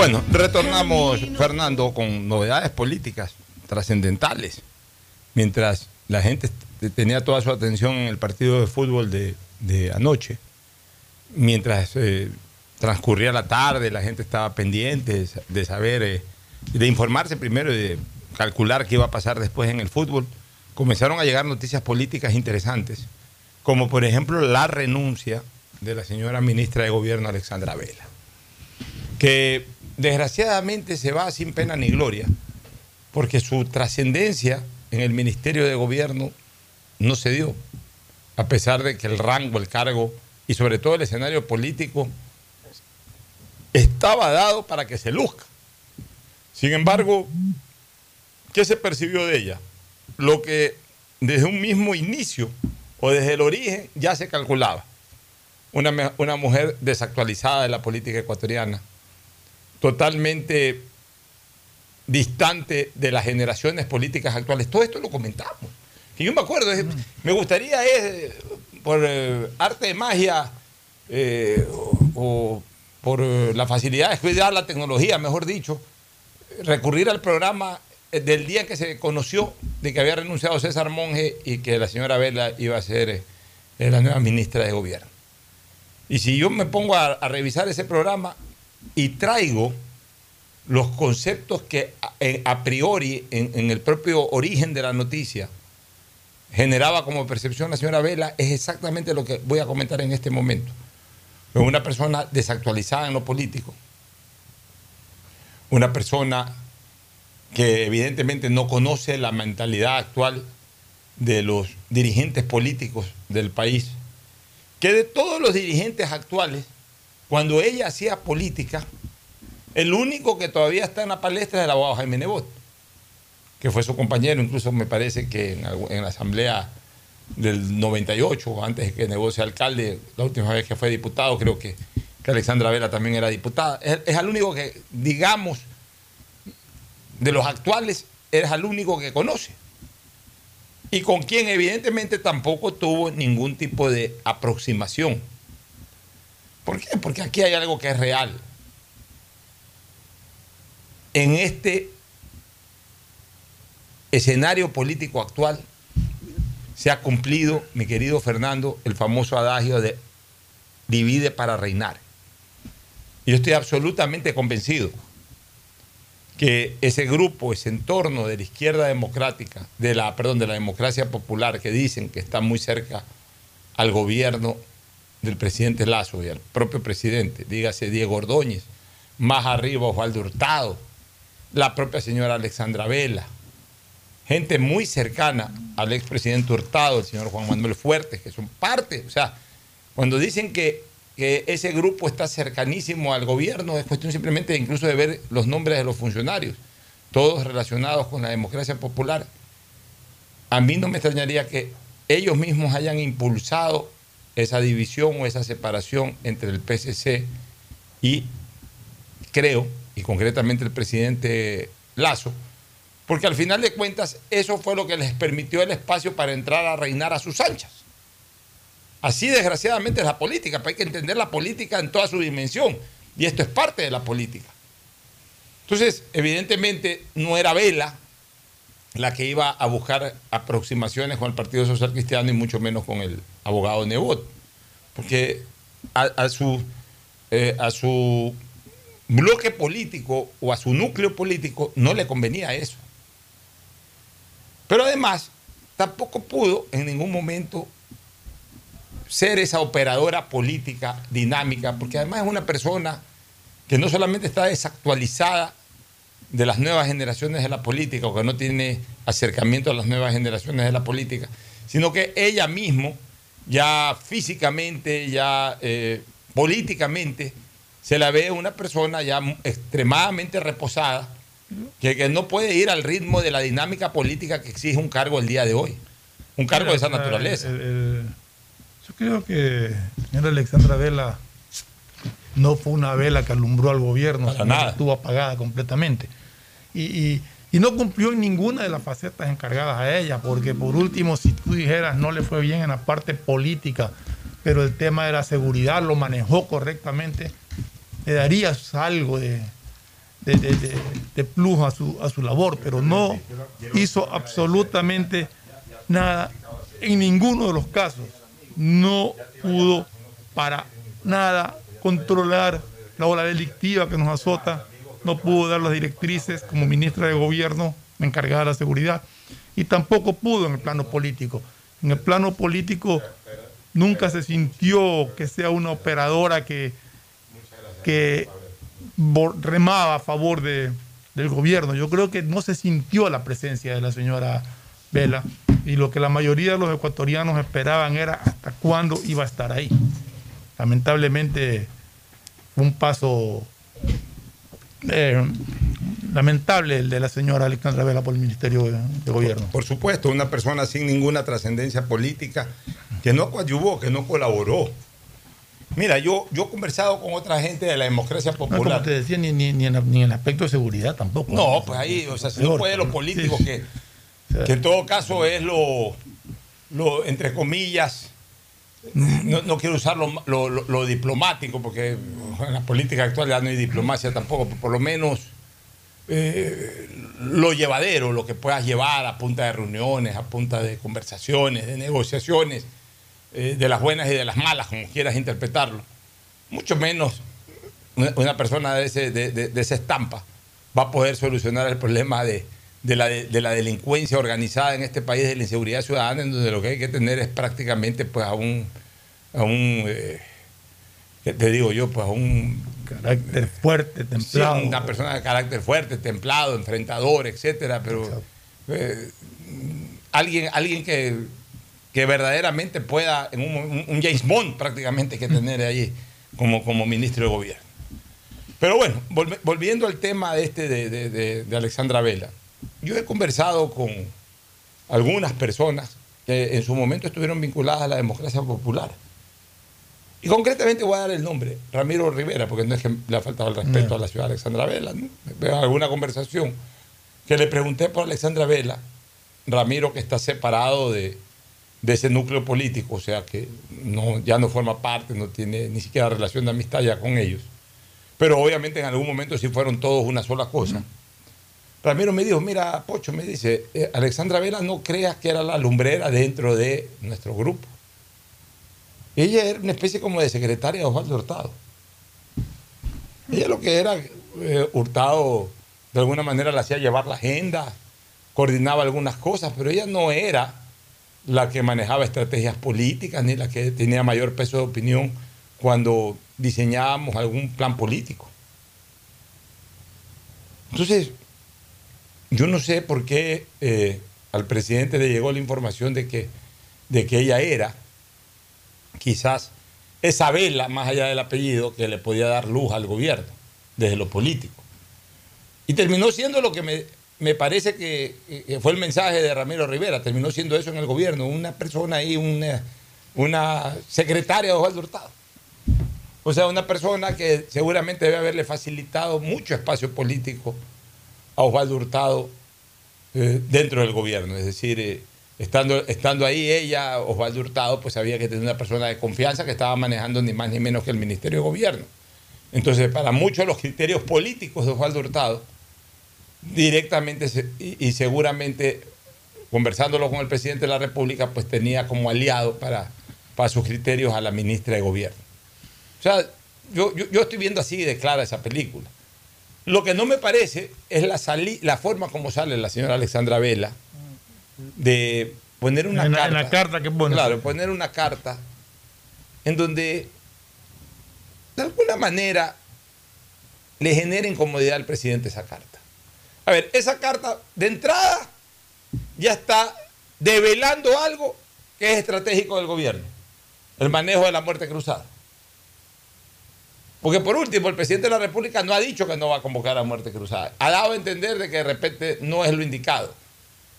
Bueno, retornamos, Fernando, con novedades políticas trascendentales. Mientras la gente tenía toda su atención en el partido de fútbol de, anoche, mientras eh, transcurría la tarde, la gente estaba pendiente de saber, eh, de informarse primero y de calcular qué iba a pasar después en el fútbol, comenzaron a llegar noticias políticas interesantes, como por ejemplo la renuncia de la señora ministra de Gobierno Alexandra Vela, que desgraciadamente se va sin pena ni gloria, porque su trascendencia en el Ministerio de Gobierno no se dio, a pesar de que el rango, el cargo y sobre todo el escenario político estaba dado para que se luzca. Sin embargo, ¿qué se percibió de ella? Lo que desde un mismo inicio o desde el origen ya se calculaba. Una, una mujer desactualizada de la política ecuatoriana, totalmente distante de las generaciones políticas actuales. Todo esto lo comentamos. Que yo me acuerdo, me gustaría, es, por eh, arte de magia eh, o, por eh, la facilidad de cuidar la tecnología, mejor dicho, recurrir al programa del día que se conoció de que había renunciado César Monge y que la señora Vela iba a ser la nueva ministra de gobierno. Y si yo me pongo a revisar ese programa, y traigo los conceptos que a, priori, en, el propio origen de la noticia, generaba como percepción la señora Vela, es exactamente lo que voy a comentar en este momento. Una persona desactualizada en lo político, una persona que evidentemente no conoce la mentalidad actual de los dirigentes políticos del país, que de todos los dirigentes actuales, cuando ella hacía política, el único que todavía está en la palestra es el abogado Jaime Nebot, que fue su compañero, incluso me parece que en, la asamblea del 98, antes de que Nebot sea alcalde, la última vez que fue diputado, creo que, que Alexandra Vela también era diputada. Es, es el único que, digamos, de los actuales, es el único que conoce. Y con quien evidentemente tampoco tuvo ningún tipo de aproximación ¿Por qué? Porque aquí hay algo que es real. En este escenario político actual se ha cumplido, mi querido Fernando, el famoso adagio de divide para reinar. Yo estoy absolutamente convencido que ese grupo, ese entorno de la izquierda democrática, de la, perdón, de la democracia popular que dicen que está muy cerca al gobierno del presidente Lazo y al propio presidente, dígase Diego Ordóñez, más arriba Osvaldo Hurtado, la propia señora Alexandra Vela, gente muy cercana al expresidente Hurtado, el señor Juan Manuel Fuertes, que son parte, o sea, cuando dicen que, que ese grupo está cercanísimo al gobierno, es cuestión simplemente incluso de ver los nombres de los funcionarios, todos relacionados con la democracia popular. A mí no me extrañaría que ellos mismos hayan impulsado esa división o esa separación entre el PCC y creo, y concretamente el presidente Lazo, porque al final de cuentas eso fue lo que les permitió el espacio para entrar a reinar a sus anchas. Así desgraciadamente es la política, pero hay que entender la política en toda su dimensión, y esto es parte de la política. Entonces, evidentemente no era Vela la que iba a buscar aproximaciones con el Partido Social Cristiano y mucho menos con el abogado Nebot, porque a, su, eh, a su bloque político o a su núcleo político no le convenía eso. Pero además, tampoco pudo en ningún momento ser esa operadora política dinámica, porque además es una persona que no solamente está desactualizada de las nuevas generaciones de la política o que no tiene acercamiento a las nuevas generaciones de la política, sino que ella mismo, ya físicamente, ya eh, políticamente, se la ve una persona ya extremadamente reposada, que, no puede ir al ritmo de la dinámica política que exige un cargo el día de hoy, un cargo de esa naturaleza. yo creo que señora Alexandra Vela no fue una vela que alumbró al gobierno, estuvo apagada completamente y, no cumplió en ninguna de las facetas encargadas a ella, porque por último, si tú dijeras no le fue bien en la parte política, pero el tema de la seguridad lo manejó correctamente, le darías algo de, de, plus a su, a su labor, pero no hizo absolutamente nada en ninguno de los casos. No pudo para nada controlar la ola delictiva que nos azota no pudo dar las directrices como ministra de gobierno encargada de la seguridad y tampoco pudo en el plano político. En el plano político nunca se sintió que sea una operadora que, que remaba a favor de, del gobierno. Yo creo que no se sintió la presencia de la señora Vela y lo que la mayoría de los ecuatorianos esperaban era hasta cuándo iba a estar ahí. Lamentablemente fue un paso eh, lamentable el de la señora Alexandra Vela por el Ministerio de, Gobierno. Por, supuesto, una persona sin ninguna trascendencia política que no coadyuvó, que no colaboró. Mira, yo, yo he conversado con otra gente de la democracia popular. No, como te decía, ni, ni, en, el aspecto de seguridad tampoco. No, pues ahí, o sea, si no puede lo político, que, que en todo caso es lo, lo entre comillas, no, quiero usar lo, diplomático, porque en la política actual ya no hay diplomacia tampoco, por lo menos eh, lo llevadero, lo que puedas llevar a punta de reuniones, a punta de conversaciones, de negociaciones, eh, de las buenas y de las malas, como quieras interpretarlo. Mucho menos una, persona de, ese, de, esa estampa va a poder solucionar el problema de, la, de, la, delincuencia organizada en este país, de la inseguridad ciudadana, en donde lo que hay que tener es prácticamente pues, a un, a un eh, ¿qué te digo yo? Pues a un carácter fuerte, templado. una persona de carácter fuerte, templado, enfrentador, etcétera, pero eh, alguien, alguien que, que, verdaderamente pueda, en un, un, James Bond prácticamente que tener allí como, como ministro de gobierno. Pero bueno, volviendo al tema de este de, de, Alexandra Vela, yo he conversado con algunas personas que en su momento estuvieron vinculadas a la democracia popular. Y concretamente voy a dar el nombre, Ramiro Rivera, porque no es que le ha faltado el respeto a la ciudad de Alexandra Vela. Veo alguna conversación que le pregunté por Alexandra Vela, Ramiro que está separado de, de ese núcleo político, o sea que no, ya no forma parte, no tiene ni siquiera relación de amistad ya con ellos pero obviamente en algún momento sí fueron todos una sola cosa. Ramiro me dijo, mira, Pocho, me dice, eh, Alexandra Vela no creas que era la lumbrera dentro de nuestro grupo. Ella era una especie como de secretaria de Osvaldo Hurtado. Ella lo que era, eh, Hurtado de alguna manera le hacía llevar la agenda, coordinaba algunas cosas, pero ella no era la que manejaba estrategias políticas ni la que tenía mayor peso de opinión cuando diseñábamos algún plan político. Entonces, yo no sé por qué eh, al presidente le llegó la información de que, de que ella era quizás esa vela, más allá del apellido, que le podía dar luz al gobierno desde lo político. Y terminó siendo lo que me, me parece que, fue el mensaje de Ramiro Rivera, terminó siendo eso en el gobierno, una persona ahí, una, una secretaria de Osvaldo Hurtado. O sea, una persona que seguramente debe haberle facilitado mucho espacio político a Osvaldo Hurtado eh, dentro del gobierno. Es decir, eh, estando, estando ahí ella, Osvaldo Hurtado, pues había que tener una persona de confianza que estaba manejando ni más ni menos que el Ministerio de Gobierno. Entonces, para muchos los criterios políticos de Osvaldo Hurtado, directamente y, seguramente conversándolo con el presidente de la República, pues tenía como aliado para, para sus criterios a la ministra de Gobierno. O sea, yo, yo, estoy viendo así de clara esa película. Lo que no me parece es la, la forma como sale la señora Alexandra Vela de poner una carta. En la carta que pone. Claro, poner una carta en donde de alguna manera le genera incomodidad al presidente esa carta. A ver, esa carta de entrada ya está develando algo que es estratégico del gobierno, el manejo de la muerte cruzada. Porque por último, el presidente de la República no ha dicho que no va a convocar a muerte cruzada. Ha dado a entender de que de repente no es lo indicado.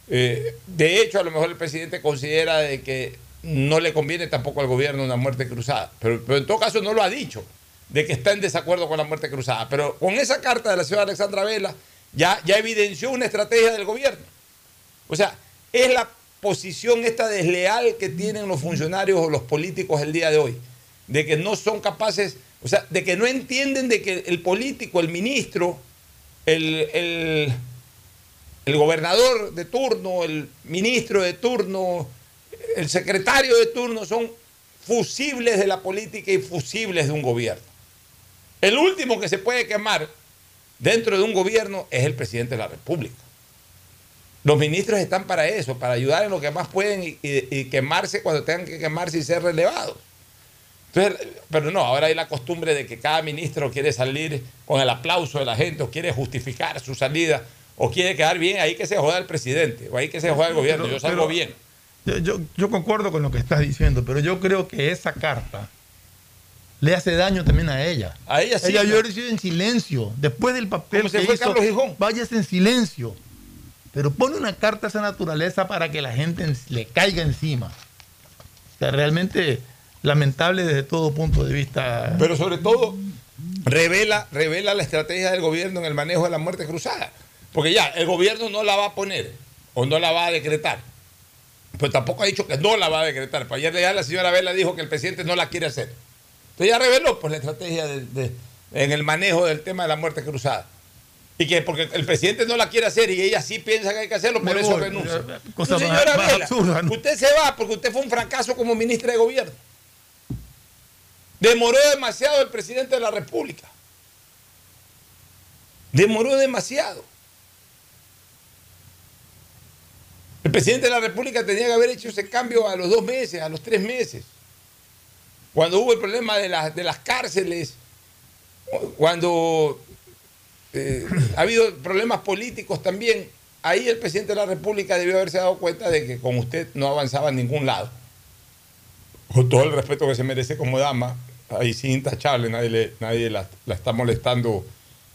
Eh, de hecho, a lo mejor el presidente considera de que no le conviene tampoco al gobierno una muerte cruzada. Pero, en todo caso no lo ha dicho, de que está en desacuerdo con la muerte cruzada. Pero con esa carta de la señora Alexandra Vela ya, ya evidenció una estrategia del gobierno. O sea, es la posición esta desleal que tienen los funcionarios o los políticos el día de hoy, de que no son capaces o sea, de que no entienden de que el político, el ministro, el, gobernador de turno, el ministro de turno, el secretario de turno son fusibles de la política y fusibles de un gobierno. El último que se puede quemar dentro de un gobierno es el presidente de la República. Los ministros están para eso, para ayudar en lo que más pueden y, y quemarse cuando tengan que quemarse y ser relevados pero no, ahora hay la costumbre de que cada ministro quiere salir con el aplauso de la gente o quiere justificar su salida o quiere quedar bien, ahí que se joda el presidente o ahí que se joda el gobierno, yo salgo bien. Yo, yo, concuerdo con lo que estás diciendo, pero yo creo que esa carta le hace daño también a ella. A ella sí. Ella yo recibido en silencio. Después del papel que fue Carlos Gijón. Váyase en silencio. Pero pone una carta a esa naturaleza para que la gente le caiga encima. O sea, realmente lamentable desde todo punto de vista. Pero sobre todo revela, revela la estrategia del gobierno en el manejo de la muerte cruzada. Porque ya, el gobierno no la va a poner o no la va a decretar. Pero tampoco ha dicho que no la va a decretar. Pues ayer ya la señora Vela dijo que el presidente no la quiere hacer. Entonces ya reveló pues, la estrategia en el manejo del tema de la muerte cruzada. Y que porque el presidente no la quiere hacer y ella sí piensa que hay que hacerlo, por eso renuncia. señora Vela, usted se va porque usted fue un fracaso como ministra de gobierno. Demoró demasiado el presidente de la República. Demoró demasiado. El presidente de la República tenía que haber hecho ese cambio a los dos meses, a los tres meses. Cuando hubo el problema de, de las cárceles, cuando eh, ha habido problemas políticos también, ahí el presidente de la República debió haberse dado cuenta de que con usted no avanzaba en ningún lado. Con todo el respeto que se merece como dama, ahí sí intachable, nadie, nadie la, está molestando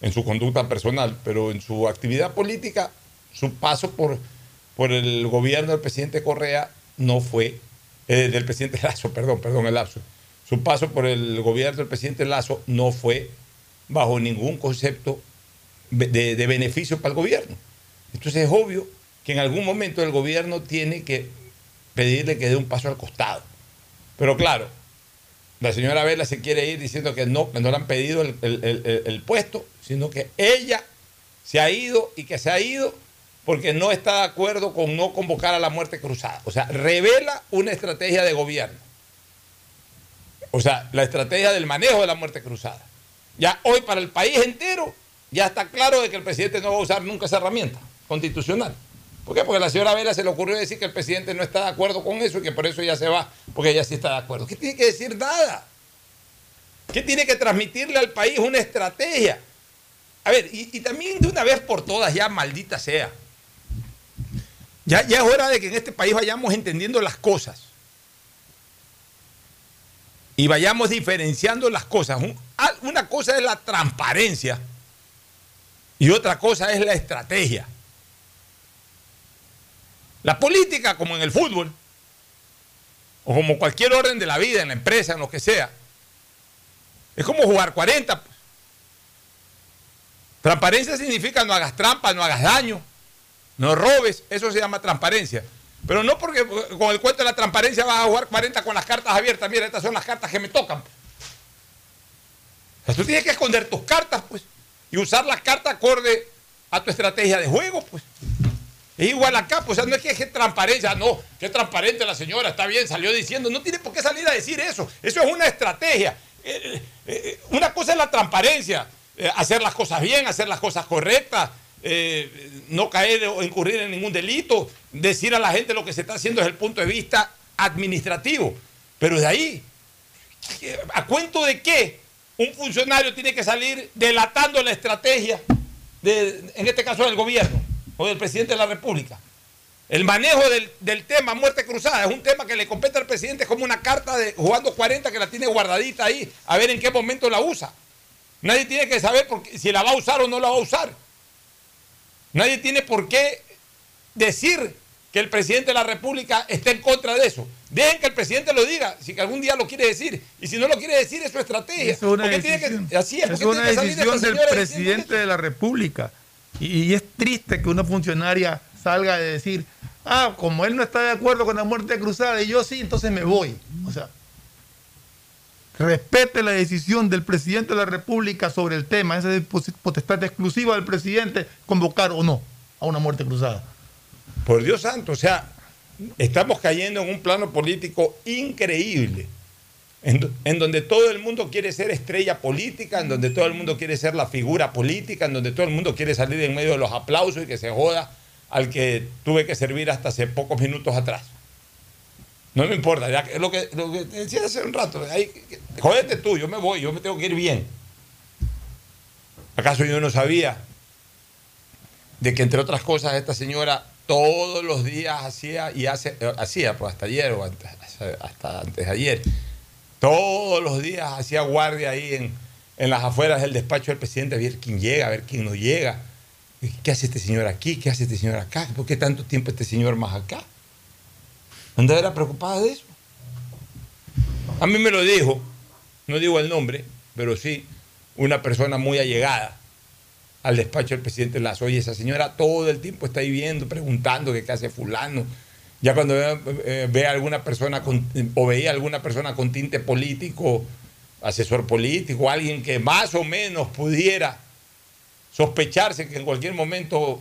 en su conducta personal, pero en su actividad política, su paso por, por el gobierno del presidente Correa no fue, eh, del presidente Lazo, perdón, perdón, el Lazo. Su paso por el gobierno del presidente Lazo no fue bajo ningún concepto de, de beneficio para el gobierno. Entonces es obvio que en algún momento el gobierno tiene que pedirle que dé un paso al costado. Pero claro, la señora Vela se quiere ir diciendo que no, no le han pedido el, puesto, sino que ella se ha ido y que se ha ido porque no está de acuerdo con no convocar a la muerte cruzada. O sea, revela una estrategia de gobierno. O sea, la estrategia del manejo de la muerte cruzada. Ya hoy para el país entero ya está claro de que el presidente no va a usar nunca esa herramienta constitucional. ¿Por qué? Porque a la señora Vela se le ocurrió decir que el presidente no está de acuerdo con eso y que por eso ella se va, porque ella sí está de acuerdo. ¿Qué tiene que decir nada? ¿Qué tiene que transmitirle al país una estrategia? A ver, y, también de una vez por todas, ya maldita sea. Ya, ya es hora de que en este país vayamos entendiendo las cosas. Y vayamos diferenciando las cosas. Una cosa es la transparencia y otra cosa es la estrategia. La política, como en el fútbol, o como cualquier orden de la vida, en la empresa, en lo que sea, es como jugar 40. Pues. Transparencia significa no hagas trampa, no hagas daño, no robes, eso se llama transparencia. Pero no porque con el cuento de la transparencia vas a jugar 40 con las cartas abiertas. Mira, estas son las cartas que me tocan. tú tienes que esconder tus cartas, pues, y usar las cartas acorde a tu estrategia de juego, pues. Es igual acá, pues, o sea, no es que es transparencia, no, que transparente la señora, está bien, salió diciendo, no tiene por qué salir a decir eso. Eso es una estrategia. Eh, eh, eh, una cosa es la transparencia, hacer las cosas bien, hacer las cosas correctas, no caer o incurrir en ningún delito, decir a la gente lo que se está haciendo desde el punto de vista administrativo. Pero de ahí, ¿a cuento de qué un funcionario tiene que salir delatando la estrategia, en este caso del gobierno o del presidente de la República? El manejo del, tema muerte cruzada es un tema que le compete al presidente como una carta de jugando 40 que la tiene guardadita ahí, a ver en qué momento la usa. Nadie tiene que saber si la va a usar o no la va a usar. Nadie tiene por qué decir que el presidente de la República esté en contra de eso. Dejen que el presidente lo diga, si algún día lo quiere decir. Y si no lo quiere decir, es su estrategia. Es una decisión, así es, una decisión del presidente de la República. Y es triste que una funcionaria salga a decir, ah, como él no está de acuerdo con la muerte cruzada y yo sí, entonces me voy. O sea, respete la decisión del presidente de la República sobre el tema. Esa es potestad exclusiva del presidente convocar o no a una muerte cruzada. Por Dios santo, o sea, estamos cayendo en un plano político increíble. En, en, donde todo el mundo quiere ser estrella política, en donde todo el mundo quiere ser la figura política, en donde todo el mundo quiere salir en medio de los aplausos y que se joda al que tuve que servir hasta hace pocos minutos atrás. No me importa, ya, lo que, lo que decía hace un rato. Ahí, jódete tú, yo me voy, yo me tengo que ir bien. ¿Acaso yo no sabía de que, entre otras cosas, esta señora todos los días hacía y hace, eh, hacía, pues hasta ayer o hasta antes de ayer, todos los días hacía guardia ahí en, en las afueras del despacho del presidente a ver quién llega, a ver quién no llega ¿Qué hace este señor aquí? ¿Qué hace este señor acá? ¿Por qué tanto tiempo este señor más acá? ¿No era preocupada de eso? A mí me lo dijo, no digo el nombre, pero sí una persona muy allegada al despacho del presidente Lazo. Oye, esa señora todo el tiempo está ahí viendo, preguntando qué hace fulano. Ya cuando ve, eh, a alguna persona con, o veía a alguna persona con tinte político, asesor político, alguien que más o menos pudiera sospecharse que en cualquier momento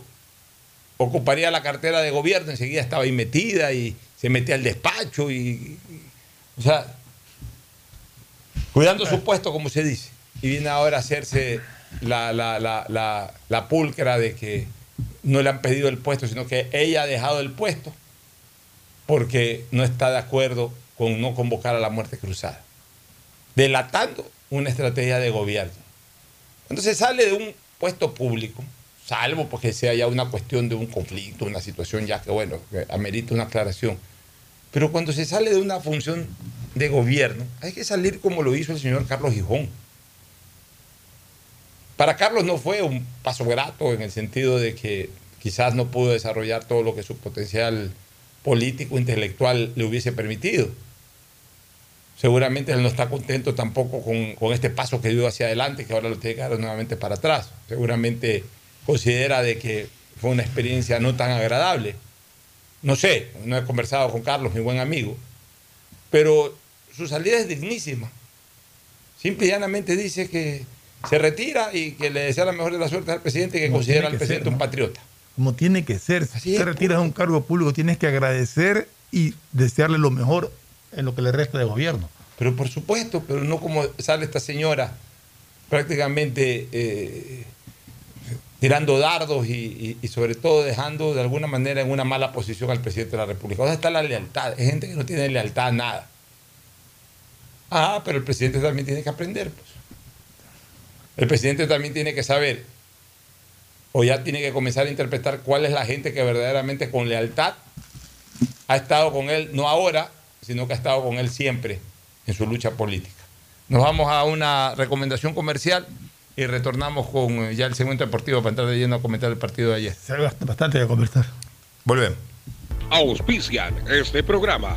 ocuparía la cartera de gobierno, enseguida estaba ahí metida y se metía al despacho y, o sea, cuidando su puesto, como se dice. Y viene ahora a hacerse la, la, la, la, pulcra de que no le han pedido el puesto, sino que ella ha dejado el puesto porque no está de acuerdo con no convocar a la muerte cruzada, delatando una estrategia de gobierno. Entonces sale de un puesto público, salvo porque sea ya una cuestión de un conflicto, una situación ya que, bueno, que amerita una aclaración. Pero cuando se sale de una función de gobierno, hay que salir como lo hizo el señor Carlos Gijón. Para Carlos no fue un paso grato en el sentido de que quizás no pudo desarrollar todo lo que su potencial político, intelectual le hubiese permitido. Seguramente él no está contento tampoco con, este paso que dio hacia adelante, que ahora lo tiene que dar nuevamente para atrás. Seguramente considera de que fue una experiencia no tan agradable. No sé, no he conversado con Carlos, mi buen amigo, pero su salida es dignísima. Simple y llanamente dice que se retira y que le desea la mejor de la suerte al presidente y que considera al presidente un patriota. Como tiene que ser. Si te retiras de un cargo público, tienes que agradecer y desearle lo mejor en lo que le resta de gobierno. Pero por supuesto, pero no como sale esta señora prácticamente eh, tirando dardos y, sobre todo dejando de alguna manera en una mala posición al presidente de la República. ¿Dónde está la lealtad? Hay gente que no tiene lealtad a nada. Ah, pero el presidente también tiene que aprender. Pues. El presidente también tiene que saber, o ya tiene que comenzar a interpretar cuál es la gente que verdaderamente con lealtad ha estado con él, no ahora, sino que ha estado con él siempre en su lucha política. Nos vamos a una recomendación comercial y retornamos con eh, ya el segmento deportivo para entrar de lleno a comentar el partido de ayer. Se bastante de conversar. Volvemos. Auspician este programa.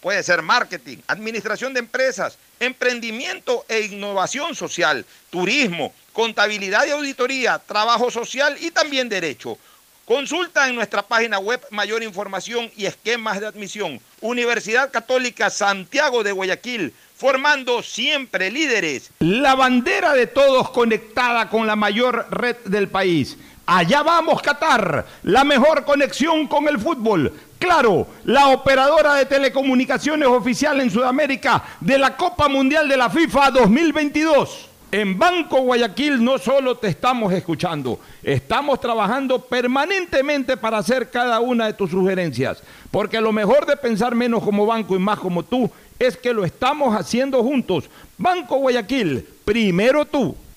Puede ser marketing, administración de empresas, emprendimiento e innovación social, turismo, contabilidad y auditoría, trabajo social y también derecho. Consulta en nuestra página web mayor información y esquemas de admisión. Universidad Católica Santiago de Guayaquil formando siempre líderes. La bandera de todos conectada con la mayor red del país. Allá vamos, Qatar, la mejor conexión con el fútbol. Claro, la operadora de telecomunicaciones oficial en Sudamérica de la Copa Mundial de la FIFA 2022. En Banco Guayaquil no solo te estamos escuchando, estamos trabajando permanentemente para hacer cada una de tus sugerencias, porque lo mejor de pensar menos como banco y más como tú es que lo estamos haciendo juntos. Banco Guayaquil, primero tú.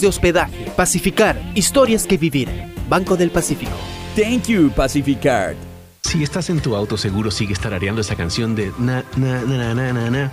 de hospedaje. Pacificar, historias que vivir. Banco del Pacífico. Thank you, Pacificar. Si estás en tu auto, seguro sigues tarareando esa canción de na, na, na, na, na, na,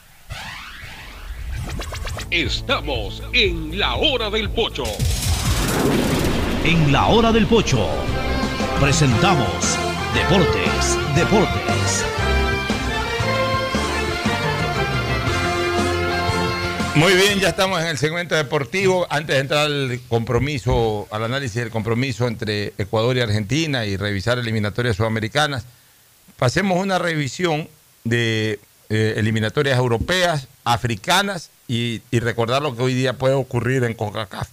Estamos en la hora del pocho. En la hora del pocho presentamos Deportes, Deportes. Muy bien, ya estamos en el segmento deportivo. Antes de entrar al compromiso, al análisis del compromiso entre Ecuador y Argentina y revisar eliminatorias sudamericanas, pasemos una revisión de eh, eliminatorias europeas, africanas y, recordar lo que hoy día puede ocurrir en CONCACAF.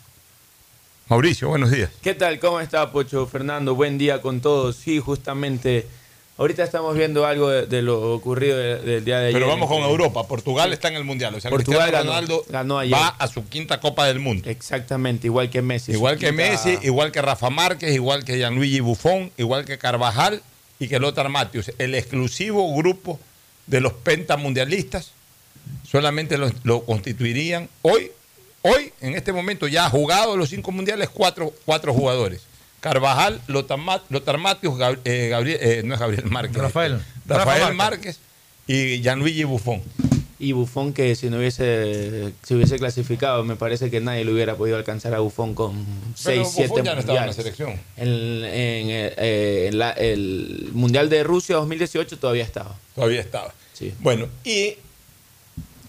Mauricio, buenos días. ¿Qué tal? ¿Cómo está, Pocho? Fernando, buen día con todos. Sí, justamente, ahorita estamos viendo algo de, lo ocurrido del día de ayer. Pero vamos con Europa. Portugal está en el Mundial. O sea, Portugal Ronaldo va a su quinta Copa del Mundo. Exactamente, igual que Messi. Igual que Messi, igual que Rafa Márquez, igual que Gianluigi Buffon, igual que Carvajal y que Lothar Matthews. El exclusivo grupo de los pentamundialistas solamente lo, constituirían hoy, hoy, en este momento ya ha jugado los cinco mundiales cuatro, cuatro jugadores. Carvajal, Lothar, Matius, eh, Gabriel, eh, no es Gabriel Márquez. Rafael. Rafael Márquez y Gianluigi Buffon. Y Buffon que si no hubiese si hubiese clasificado, me parece que nadie lo hubiera podido alcanzar a Buffon con 6, 7 ya no estaba en la selección. En, en, eh, en la- el Mundial de Rusia 2018 todavía estaba. Todavía estaba. Sí. Bueno, y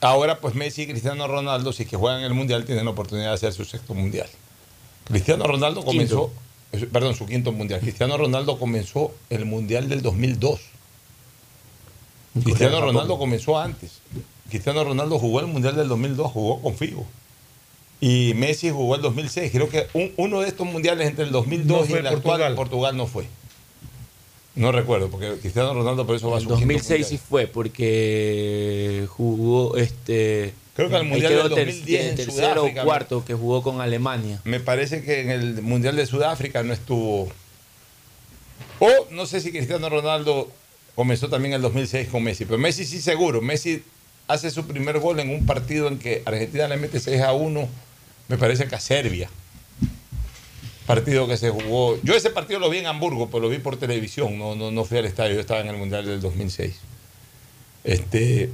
ahora pues Messi y Cristiano Ronaldo, si es que juegan el Mundial, tienen la oportunidad de hacer su sexto Mundial. Cristiano Ronaldo comenzó, eh, perdón, su quinto Mundial. Cristiano Ronaldo comenzó el Mundial del 2002. Cristiano. Ronaldo comenzó antes. Cristiano Ronaldo jugó el Mundial del 2002, jugó con Figo. Y Messi jugó el 2006. Creo que un- uno de estos mundiales entre el 2002 No y el actual, Portugal. Portugal no fue. No recuerdo, porque Cristiano Ronaldo por eso va a En su quinto 2006 mundial. sí fue, porque jugó este. Creo que al él Mundial del ter- 2010 en tercero Sudáfrica, o cuarto que jugó con Alemania. Me parece que en el Mundial de Sudáfrica no estuvo. O no sé si Cristiano Ronaldo comenzó también en el 2006 con Messi, pero Messi sí seguro. Messi hace su primer gol en un partido en que Argentina le mete 6 a 1, me parece que a Serbia. Partido que se jugó. Yo ese partido lo vi en Hamburgo, pero lo vi por televisión, no, no, no fui al estadio, yo estaba en el Mundial del 2006. Este,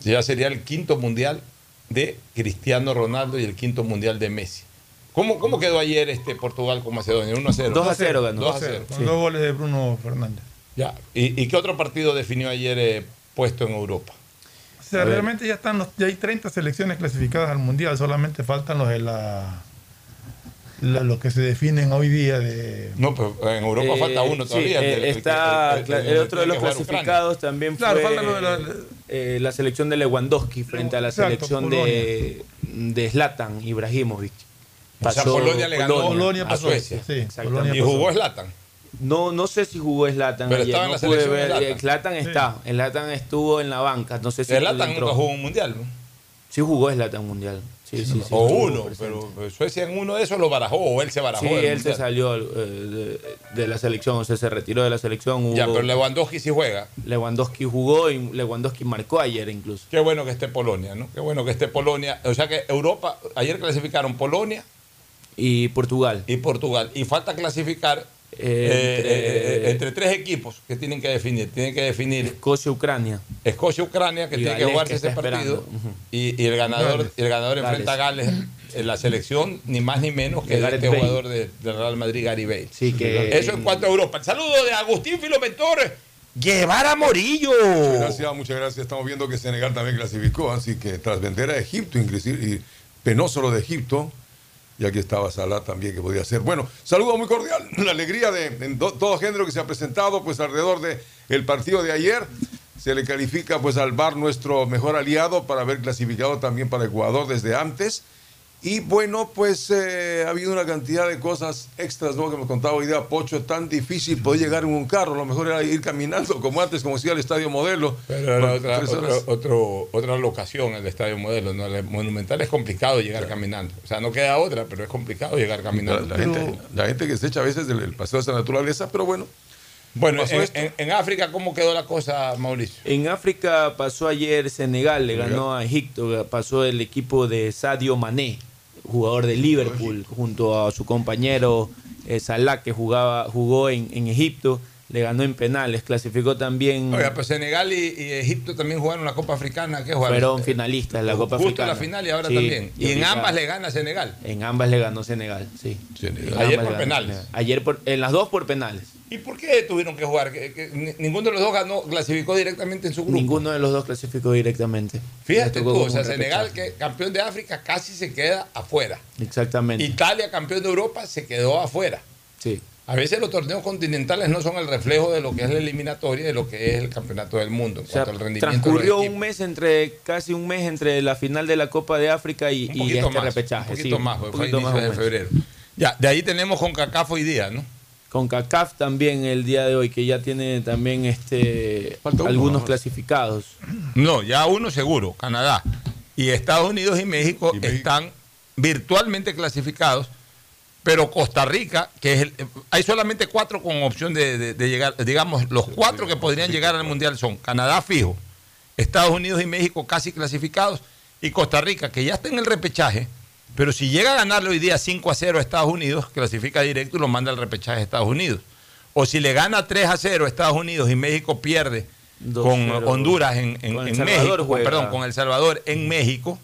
ya sería el quinto Mundial de Cristiano Ronaldo y el quinto Mundial de Messi. ¿Cómo, cómo quedó ayer este Portugal con Macedonia? 1 a 0. 2 a 0 ganó. 2 a 0. Con dos goles de Bruno Fernández. Ya. ¿Y, y qué otro partido definió ayer eh, puesto en Europa? O sea, realmente ya están los- ya hay 30 selecciones clasificadas al mundial, solamente faltan los de la, la- los que se definen hoy día de No, pero en Europa Eh, falta uno todavía. eh, el- el- está el- el- cla- el- el, otro de los clasificados también Claro, fue falta lo de la- eh, la selección de Lewandowski frente a la Exacto, selección de, de Zlatan Ibrahimovic. O sea, Polonia le ganó Polonia a pasó, Suecia. sí. Y jugó Zlatan. No, no sé si jugó Zlatan Pero ayer, estaba en no la pude selección de ver. Zlatan. Eh, Zlatan está, Zlatan estuvo en la banca, no sé si entró. nunca jugó un mundial. ¿no? Sí jugó Zlatan mundial. Sí, sí, sí, o uno, pero pero Suecia en uno de esos lo barajó o él se barajó. Sí, él se salió eh, de, de la selección, o sea, se retiró de la selección. Ya, pero Lewandowski sí juega. Lewandowski jugó y Lewandowski marcó ayer incluso. Qué bueno que esté Polonia, ¿no? Qué bueno que esté Polonia. O sea que Europa, ayer clasificaron Polonia y Portugal. Y Portugal. Y falta clasificar entre- eh, eh, entre tres equipos que tienen que definir. Tienen que definir Escocia-Ucrania. Escocia-Ucrania, que Y tiene que jugarse que ese partido. y, y el ganador, Gales. el ganador Gales. enfrenta a Gales en la selección, ni más ni menos que De de este Bale. jugador de- del Real Madrid, Gary Bale. Sí, que- Eso en cuanto a Europa. El saludo de Agustín Filomentor. Llevar a Morillo. Muchas gracias, muchas gracias. Estamos viendo que Senegal también clasificó, así que tras vender a Egipto, inclusive, y penoso lo de Egipto, y aquí estaba Salah también que podía ser. Bueno, saludo muy cordial, la alegría de, de do- todo género que se ha presentado, pues alrededor del el partido de ayer. Se le califica pues al VAR nuestro mejor aliado para haber clasificado también para Ecuador desde antes. Y bueno, pues eh, ha habido una cantidad de cosas extras, ¿no? Que me contaba hoy día Pocho, tan difícil poder llegar en un carro, lo mejor era ir caminando como antes, como decía el Estadio Modelo. Pero era otra, otro- otro- otra locación, el Estadio Modelo. ¿no? El Monumental es complicado llegar caminando. O sea, no queda otra, pero es complicado llegar La, caminando. la gente, la gente que se echa a veces del el paseo de esa naturaleza, pero bueno. Bueno, en, en- en África, ¿cómo quedó la cosa, Mauricio? En África pasó ayer Senegal, le ganó a Egipto, pasó el equipo de Sadio Mané, jugador de Liverpool, junto a su compañero eh, Salah, que jugaba, jugó en, en Egipto, le ganó en penales, clasificó también, Oiga, pues Senegal y, y Egipto también jugaron la Copa Africana. ¿Qué jugaron? fueron finalistas de la Copa Justo Africana. la final y ahora Sí, también. Y en ambas le gana Senegal. En ambas le ganó Senegal, sí. En Ayer por penales. Senegal. Ayer por, en las dos por penales. ¿Y por qué tuvieron que jugar? Que- que ni- ninguno de los dos ganó, clasificó directamente en su grupo. Ninguno de los dos clasificó directamente. Fíjate tú, o sea, Senegal, que campeón de África, casi se queda afuera. Exactamente. Italia, campeón de Europa, se quedó afuera. Sí. A veces los torneos continentales no son el reflejo de lo que es la eliminatoria, de lo que es el campeonato del mundo en O sea, cuanto al rendimiento. transcurrió un mes entre, casi un mes entre la final de la Copa de África y, Un y poquito este más, repechaje. Un poquito sí, más, un fue poquito más de febrero. Ya, de ahí tenemos con CACAF hoy día, ¿no? Con CACAF también el día de hoy, que ya tiene también este uno algunos clasificados. No, ya uno seguro, Canadá. Y Estados Unidos y México, están virtualmente clasificados, pero Costa Rica, que es el, hay solamente cuatro con opción de, de- de llegar, digamos, los cuatro que podrían llegar al Mundial son Canadá fijo, Estados Unidos y México casi clasificados, y Costa Rica, que ya está en el repechaje, pero si llega a ganarle hoy día 5 a 0 a Estados Unidos, clasifica directo y lo manda al repechaje a Estados Unidos. O si le gana 3 a 0 a Estados Unidos y México pierde con Honduras en, México, perdón, con El Salvador en México,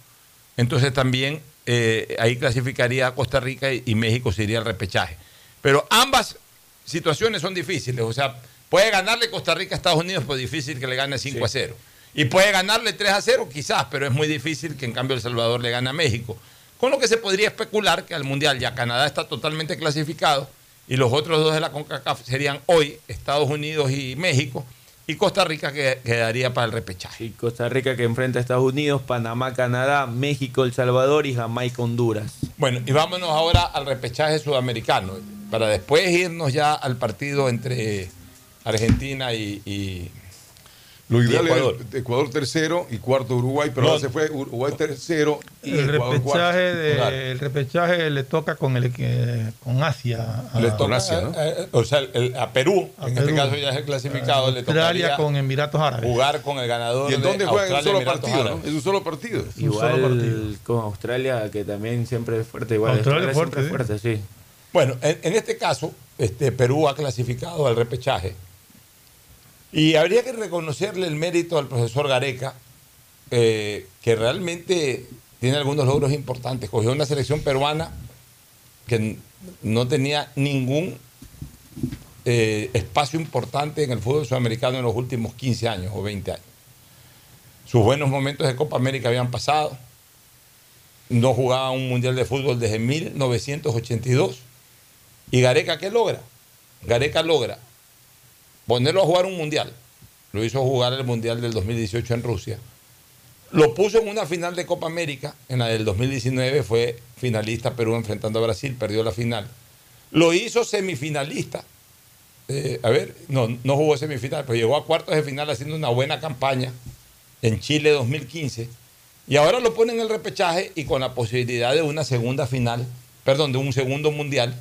entonces también eh, ahí clasificaría a Costa Rica y, México sería el repechaje. Pero ambas situaciones son difíciles, o sea, puede ganarle Costa Rica a Estados Unidos, pero difícil que le gane 5 a 0. Y puede ganarle 3 a 0 quizás, pero es muy difícil que en cambio El Salvador le gane a México. Con lo que se podría especular que al Mundial ya Canadá está totalmente clasificado y los otros dos de la CONCACAF serían hoy Estados Unidos y México y Costa Rica que quedaría para el repechaje. Y Costa Rica que enfrenta a Estados Unidos, Panamá, Canadá, México, El Salvador y Jamaica, Honduras. Bueno, y vámonos ahora al repechaje sudamericano, para después irnos ya al partido entre Argentina y lo ideal Ecuador. Ecuador tercero y cuarto Uruguay, pero ahora se fue Uruguay tercero y el repechaje el repechaje le toca con el con Asia. le toca Asia, ¿no? o sea, a Perú, en este caso ya es el clasificado, le Australia con Emiratos Árabes. Jugar con el ganador. ¿Y en dónde juega? En un solo partido, ¿no? Es un solo partido. Igual solo partido. con Australia, que también siempre es fuerte. Igual Australia es fuerte, fuerte, sí. Bueno, en, en este caso, este, Perú ha clasificado al repechaje y habría que reconocerle el mérito al profesor Gareca, eh, que realmente tiene algunos logros importantes. Cogió una selección peruana que no tenía ningún eh, espacio importante en el fútbol sudamericano en los últimos 15 años o 20 años. Sus buenos momentos de Copa América habían pasado. No jugaba un mundial de fútbol desde 1982. ¿Y Gareca qué logra? Gareca logra ponerlo a jugar un mundial. Lo hizo jugar el mundial del 2018 en Rusia. Lo puso en una final de Copa América, en la del 2019 fue finalista Perú enfrentando a Brasil, perdió la final. Lo hizo semifinalista. Eh, a ver, no, no jugó semifinal, pero llegó a cuartos de final haciendo una buena campaña en Chile 2015. Y ahora lo pone en el repechaje y con la posibilidad de una segunda final, perdón, de un segundo mundial,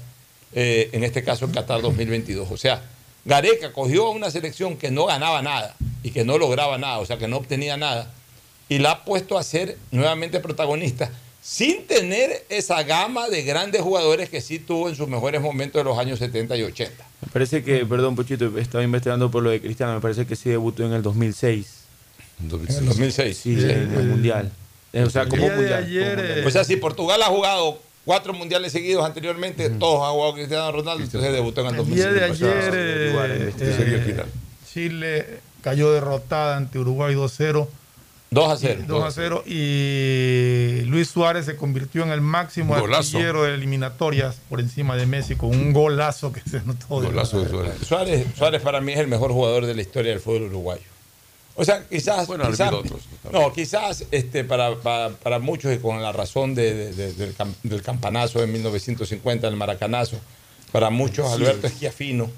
eh, en este caso en Qatar 2022. O sea, Gareca cogió a una selección que no ganaba nada y que no lograba nada, o sea, que no obtenía nada, y la ha puesto a ser nuevamente protagonista, sin tener esa gama de grandes jugadores que sí tuvo en sus mejores momentos de los años 70 y 80. Me parece que, perdón, Pochito, estaba investigando por lo de Cristiano, me parece que sí debutó en el 2006. ¿En el 2006? Sí, en el, Mundial. O sea, como mundial, O sea, si Portugal ha jugado cuatro mundiales seguidos anteriormente, todos ha jugado Cristiano Ronaldo, entonces debutó en el 2005. El día de ayer, eh, eh, Chile cayó derrotada ante Uruguay 2-0. 2 a 0. 2 a 0 y Luis Suárez se convirtió en el máximo artillero de eliminatorias por encima de Messi con un golazo que se notó. Golazo de Suárez. Suárez. Suárez para mí es el mejor jugador de la historia del fútbol uruguayo. O sea, quizás, no, quizás este, para, para, muchos y con la razón de, del, campanazo de 1950, el maracanazo, para muchos Alberto Esquiafino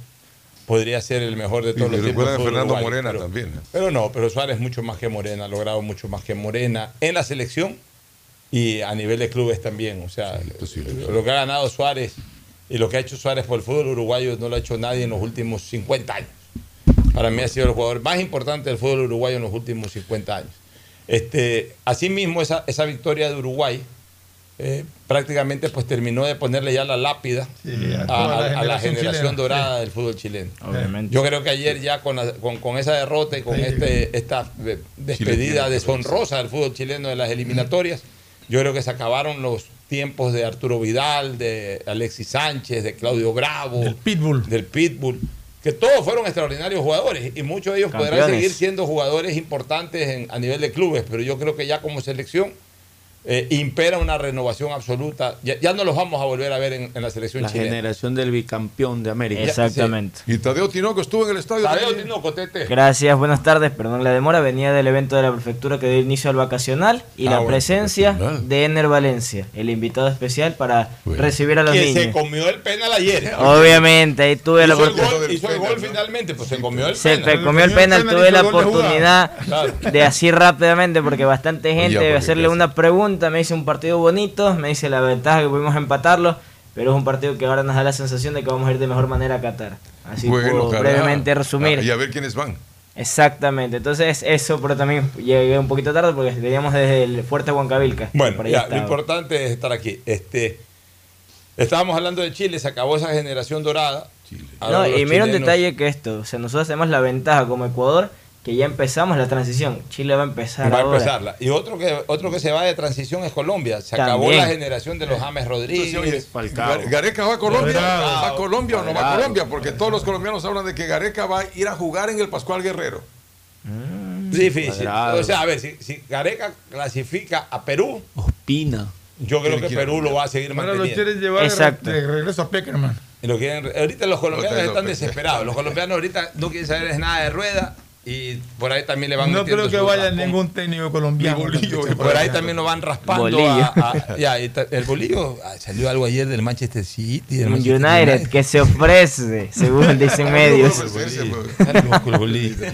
podría ser el mejor de todos los tiempos. Fernando Morena también. Pero no, pero Suárez mucho más que Morena, ha logrado mucho más que Morena en la selección y a nivel de clubes también. O sea, lo que ha ganado Suárez y lo que ha hecho Suárez por el fútbol uruguayo no lo ha hecho nadie en los últimos 50 años. Para mí ha sido el jugador más importante del fútbol uruguayo en los últimos 50 años. Este, asimismo, esa, esa victoria de Uruguay eh, prácticamente pues terminó de ponerle ya la lápida a, la generación, dorada del fútbol chileno. Yo creo que ayer ya con, con, esa derrota y con este, esta despedida deshonrosa del fútbol chileno de las eliminatorias, yo creo que se acabaron los tiempos de Arturo Vidal, de Alexis Sánchez, de Claudio Bravo, del Pitbull. Del Pitbull que todos fueron extraordinarios jugadores y muchos de ellos podrán seguir siendo jugadores importantes a nivel de clubes, pero yo creo que ya como selección eh, impera una renovación absoluta. Ya, no los vamos a volver a ver en, la selección la chilena. La generación del bicampeón de América. Exactamente. Y Tadeo Tinoco estuvo en el estadio. Tadeo Tinoco, Tete. Gracias, buenas tardes. Perdón la demora. Venía del evento de la prefectura que dio inicio al vacacional y ah, la presencia de Ener Valencia, el invitado especial para recibir a los niños. Que se comió el penal ayer. Obviamente, ahí tuve la oportunidad. Hizo el gol finalmente, pues se comió el penal. Se comió el penal, tuve la oportunidad de así rápidamente porque bastante gente debe hacerle una pregunta. Me hice un partido bonito, me dice la ventaja que pudimos empatarlo, pero es un partido que ahora nos da la sensación de que vamos a ir de mejor manera a Qatar. Así puedo brevemente resumir. y a ver quiénes van. Exactamente, entonces eso, pero también llegué un poquito tarde porque veníamos desde el fuerte Huancavilca. Bueno, lo importante es estar aquí. Este, estábamos hablando de Chile, se acabó esa generación dorada. No, y mira un detalle que esto, o sea, nosotros tenemos la ventaja como Ecuador que ya empezamos la transición. Chile va a empezar Va a ahora. empezarla. Y otro que, otro que se va de transición es Colombia. Se acabó la generación de los James Rodríguez. Gar- Gareca va a Colombia, Falcao. va a Colombia o no va a. Colombia, porque todos los colombianos hablan de que Gareca va a ir a jugar en el Pascual Guerrero. Difícil. Cuadrado. O sea, a ver, si, si Gareca clasifica a Perú, Ospina. yo creo que Perú lo va a seguir Ahora lo manteniendo. quieren llevar de, de regreso a Peckerman. Y lo quieren- ahorita los colombianos Lo están desesperados. Los colombianos ahorita no quieren saber nada de rueda y por ahí también le van No creo que vaya raspón. ningún técnico colombiano. Y por ahí también lo van raspando. Bolillo. a- a- ya, y ta- el bolillo ah, salió algo ayer del Manchester City. Del Un Manchester United que se ofrece, según dicen medios. Está loco el bolillo.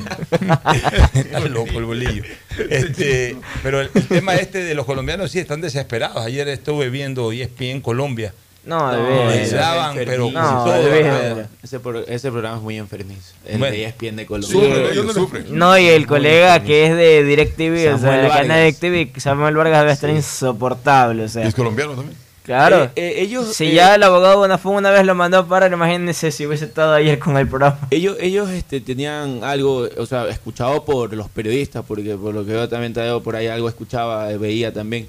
Está loco el bolillo. Este, pero el, el tema este de los colombianos sí están desesperados. Ayer estuve viendo ESPN Colombia. No, de daban, pero de. Ese, pro- ese programa es muy enfermizo. El Bueno. de ESPN de Colombia. Ellos sufren. No, y el colega que es de DirecTV, o sea, Samuel de la cadena Vargas. DirecTV, Samuel Vargas debe estar insoportable, o sea. ¿Y es colombiano también? Claro. Eh, eh, ellos, si eh, ya el abogado Bonafón una vez lo mandó a parar, imagínense si hubiese estado ayer con el programa. Ellos, ellos este, tenían algo, o sea, escuchado por los periodistas, porque por lo que yo también Tadeo, por ahí algo escuchaba, veía también.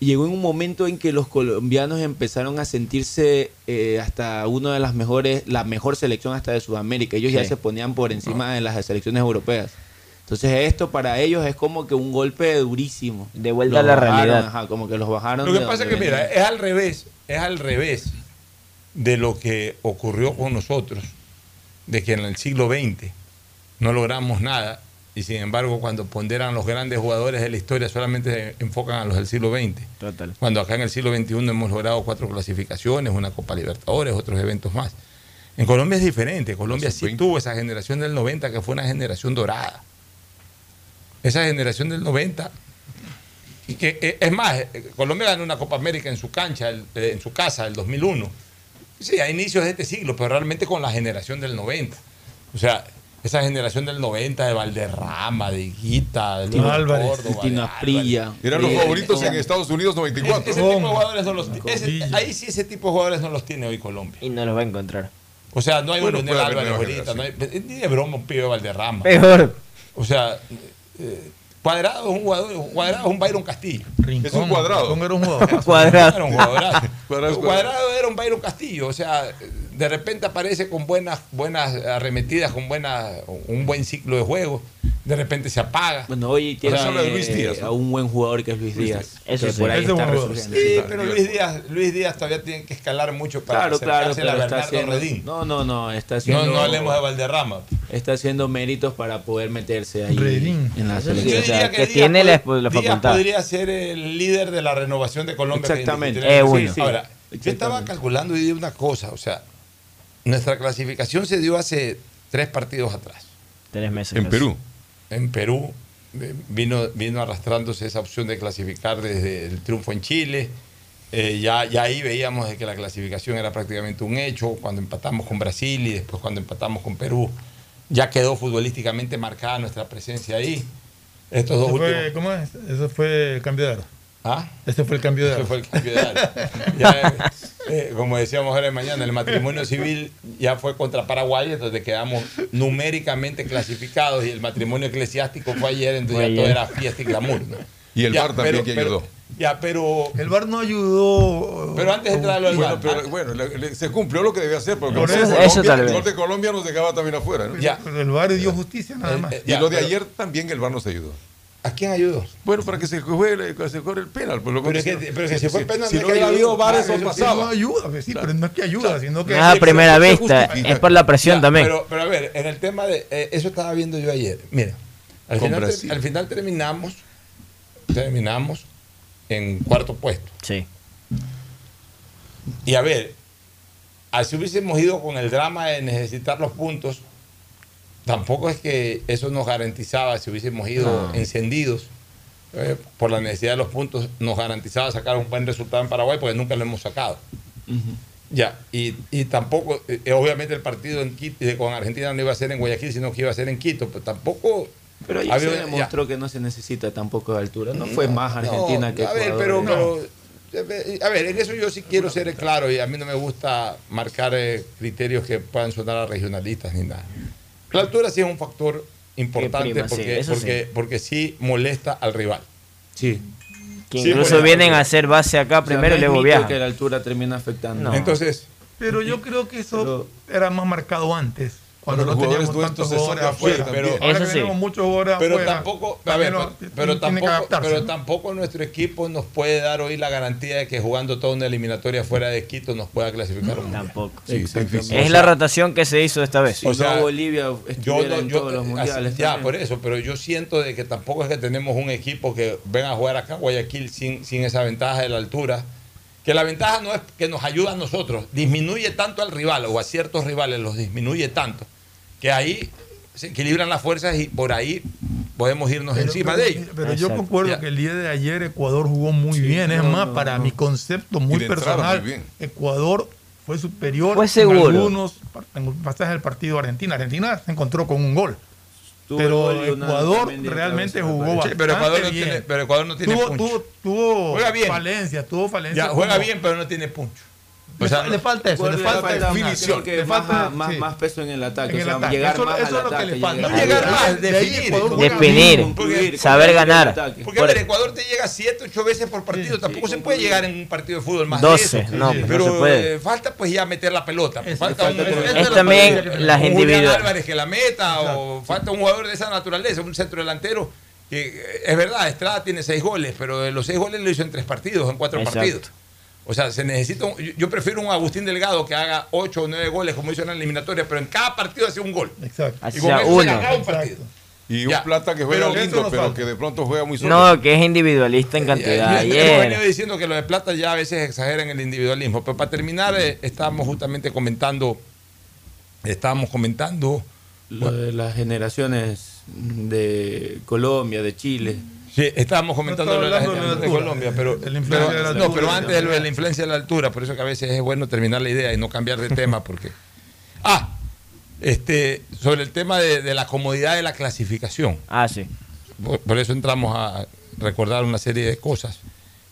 Llegó en un momento en que los colombianos empezaron a sentirse eh, hasta una de las mejores, la mejor selección hasta de Sudamérica. Ellos ya se ponían por encima de las selecciones europeas. Entonces esto para ellos es como que un golpe durísimo. De vuelta Los a la bajaron, realidad. ajá, como que los bajaron. Lo que pasa es que, mira, es al revés, es al revés de lo que ocurrió con nosotros, de que en el siglo XX no logramos nada y sin embargo cuando ponderan los grandes jugadores de la historia solamente se enfocan a los del siglo XX. Total. Cuando acá en el siglo XXI hemos logrado cuatro clasificaciones, una Copa Libertadores, otros eventos más. En Colombia es diferente. Colombia sí tuvo esa generación del 90 que fue una generación dorada. Esa generación del 90 y que eh, es más, eh, Colombia ganó una Copa América en su cancha, eh, en su casa, el 2001. Sí, a inicios de este siglo, pero realmente con la generación del 90. O sea, esa generación del 90 de Valderrama, de Higuita, de Tino Luis Álvarez, Córdoba, Tino de Asprilla. Álvarez. Eran los favoritos en Estados Unidos 94. ese tipo de jugadores no los ese- ahí sí ese tipo de jugadores no los tiene hoy Colombia. Y no los va a encontrar. O sea, no hay Bueno, un Leonel Álvarez ahorita, no hay- ni de broma un pibe de Valderrama. Peor. O sea, eh, Cuadrado es un jugador, Cuadrado es un Byron Castillo. Es un cuadrado. Rincón era un jugador. Cuadrado. Era un Cuadrado era un Byron Castillo. O sea, de repente aparece con buenas, buenas arremetidas, con buena, un buen ciclo de juego. De repente se apaga. Bueno, hoy tiene O sea, Luis eh, Díaz, ¿no? a un buen jugador que es Luis Díaz. Eso sí. por ahí está un jugador. resurgiendo. Sí, pero Luis Díaz, Luis Díaz todavía tiene que escalar mucho para Claro, claro, a pero está Bernardo haciendo. Redín. No, no, no, está No, haciendo. no hablemos de Valderrama. Está haciendo méritos para poder meterse ahí Redín. en la sí, selección. o sea, que Díaz tiene la facultad. podría ser el líder de la renovación de Colombia. Exactamente. Eh, sí, sí. Ahora, yo estaba calculando y di una cosa, o sea, nuestra clasificación se dio hace tres partidos atrás. Tres meses. En casi. Perú. En Perú eh, vino, vino arrastrándose esa opción de clasificar desde el triunfo en Chile. Eh, ya, ya ahí veíamos de que la clasificación era prácticamente un hecho. Cuando empatamos con Brasil y después cuando empatamos con Perú, ya quedó futbolísticamente marcada nuestra presencia ahí. Estos dos Ese últimos. fue, ¿Cómo es? Eso fue el cambio de aro. ¿Ah? Este fue el cambio de Ese aro. fue el cambio de área. Ya, eh, como decíamos ahora de mañana, el matrimonio civil ya fue contra Paraguay, entonces quedamos numéricamente clasificados y el matrimonio eclesiástico fue ayer, entonces Fue ya todo ayer. era fiesta y glamour. ¿no? Y el Ya, VAR también pero- que pero- ayudó. Ya, pero, El VAR no ayudó. pero antes de entrar al Bueno, VAR, pero bueno, le- le- se cumplió lo que debía hacer, porque Por el eso- eso Colombia- tal el gol de Colombia nos dejaba también afuera. ¿no? Ya. El VAR dio justicia nada Eh, más. eh, Y ya, lo de pero- ayer también el VAR nos ayudó. ¿A quién ayudó? Bueno, para que se juegue, que se juegue el penal. Pues lo Pero es que- si- pero es que si fue si- penal, Si no ayudó. habido sí, no pasaba. ayuda, pues sí, pero no es que ayuda, sino que. Es a primera se vista, es por la presión Ya, también. Pero, pero a ver, en el tema de. eh, eso estaba viendo yo ayer. Mira, al final, al final terminamos. Terminamos en cuarto puesto. Sí. Y a ver, así hubiésemos ido con el drama de necesitar los puntos, tampoco es que eso nos garantizaba, si hubiésemos ido No. encendidos eh, por la necesidad de los puntos, nos garantizaba sacar un buen resultado en Paraguay, porque nunca lo hemos sacado. Ya, y, y tampoco, eh, obviamente el partido en Quito, eh, con Argentina no iba a ser en Guayaquil, sino que iba a ser en Quito, pero tampoco... Pero ahí había- se ya. demostró que no se necesita tampoco de altura. No fue más Argentina No, que A ver, Ecuador. pero, pero, eh, a ver, en eso yo sí quiero ser claro y a mí no me gusta marcar eh, criterios que puedan sonar a regionalistas ni nada. La altura sí es un factor importante prima, porque, sí. porque sí molesta al rival. Sí. Que Sí, incluso vienen a hacer base acá O sea, primero no y luego viajan. que la altura termina afectando. No. Entonces, Pero yo creo que eso era más marcado antes. Cuando Cuando no los teníamos jugadores tantos nuestros se jugadores afuera. afuera pero ahora que sí. tenemos muchos jugadores pero afuera. tampoco, a ver, pero, no- tampoco, pero ¿no? tampoco nuestro equipo nos puede dar hoy la garantía de que jugando toda una eliminatoria fuera de Quito nos pueda clasificar un mundial. Tampoco. Sí, está difícil. Es O la sea, rotación que se hizo esta vez. Si no, Bolivia estuviera en todos los mundiales así- ya, también. por eso, pero yo siento de que tampoco es que tenemos un equipo que venga a jugar acá a Guayaquil sin, sin esa ventaja de la altura. Que la ventaja no es que nos ayuda a nosotros, disminuye tanto al rival o a ciertos rivales, los disminuye tanto, que ahí se equilibran las fuerzas y por ahí podemos irnos Pero- encima pero- de ellos. Pero yo concuerdo Ya. que el día de ayer Ecuador jugó muy bien. Es no, más, no, para no. mi concepto muy personal, muy. Ecuador fue superior Fue en algunos pasajes del partido Argentina. Argentina se encontró con un gol. Tuvo pero Ecuador realmente jugó bastante Sí, pero Ecuador no bien. tiene- pero Ecuador no tiene tuvo, punch. tuvo, tuvo Juega bien. falencias, tuvo falencias. Ya, juega como- bien, pero no tiene puncho. Le, fa- le falta eso, le falta, definición. le falta más, más, sí. más peso en el ataque. En o el sea, ataque. llegar Eso- más eso al es lo que le falta. No llegar más, definir. Definir, saber ganar. Porque Por- a ver, Ecuador te llega 7, 8 veces por partido. Tampoco se puede llegar en un partido de fútbol más 12, de eso. no, pues no pero se puede. eh, falta pues ya meter la pelota. Eso, falta falta un, Es también las un Julián individual- Álvarez que la meta o falta un jugador de esa naturaleza, un centro delantero. Que eh, es verdad, Estrada tiene 6 goles, pero de los 6 goles lo hizo en 3 partidos, en 4 Exacto. partidos. O sea, se necesita. un- yo, prefiero un Agustín Delgado que haga 8 o 9 goles, como hizo en la eliminatoria, pero en cada partido hace un gol. Exacto. Así Y con eso se un partido. Y Ya, un plata que juega pero lindo, pero falta. que de pronto juega muy solo. No, que es individualista en cantidad. Eh, yo- yo he venido Ayer. diciendo que lo de plata ya a veces exageran el individualismo. Pero para terminar, eh, estábamos justamente comentando, estábamos comentando. Lo de las generaciones de Colombia, de Chile. Sí, estábamos comentando No lo de la de de la altura, Colombia, pero, de la influencia pero- de la no, pero antes de lo de la influencia de la altura, por eso que a veces es bueno terminar la idea y no cambiar de tema, porque ah, este, sobre el tema de, de la comodidad de la clasificación. Ah, sí. Por, por eso entramos a recordar una serie de cosas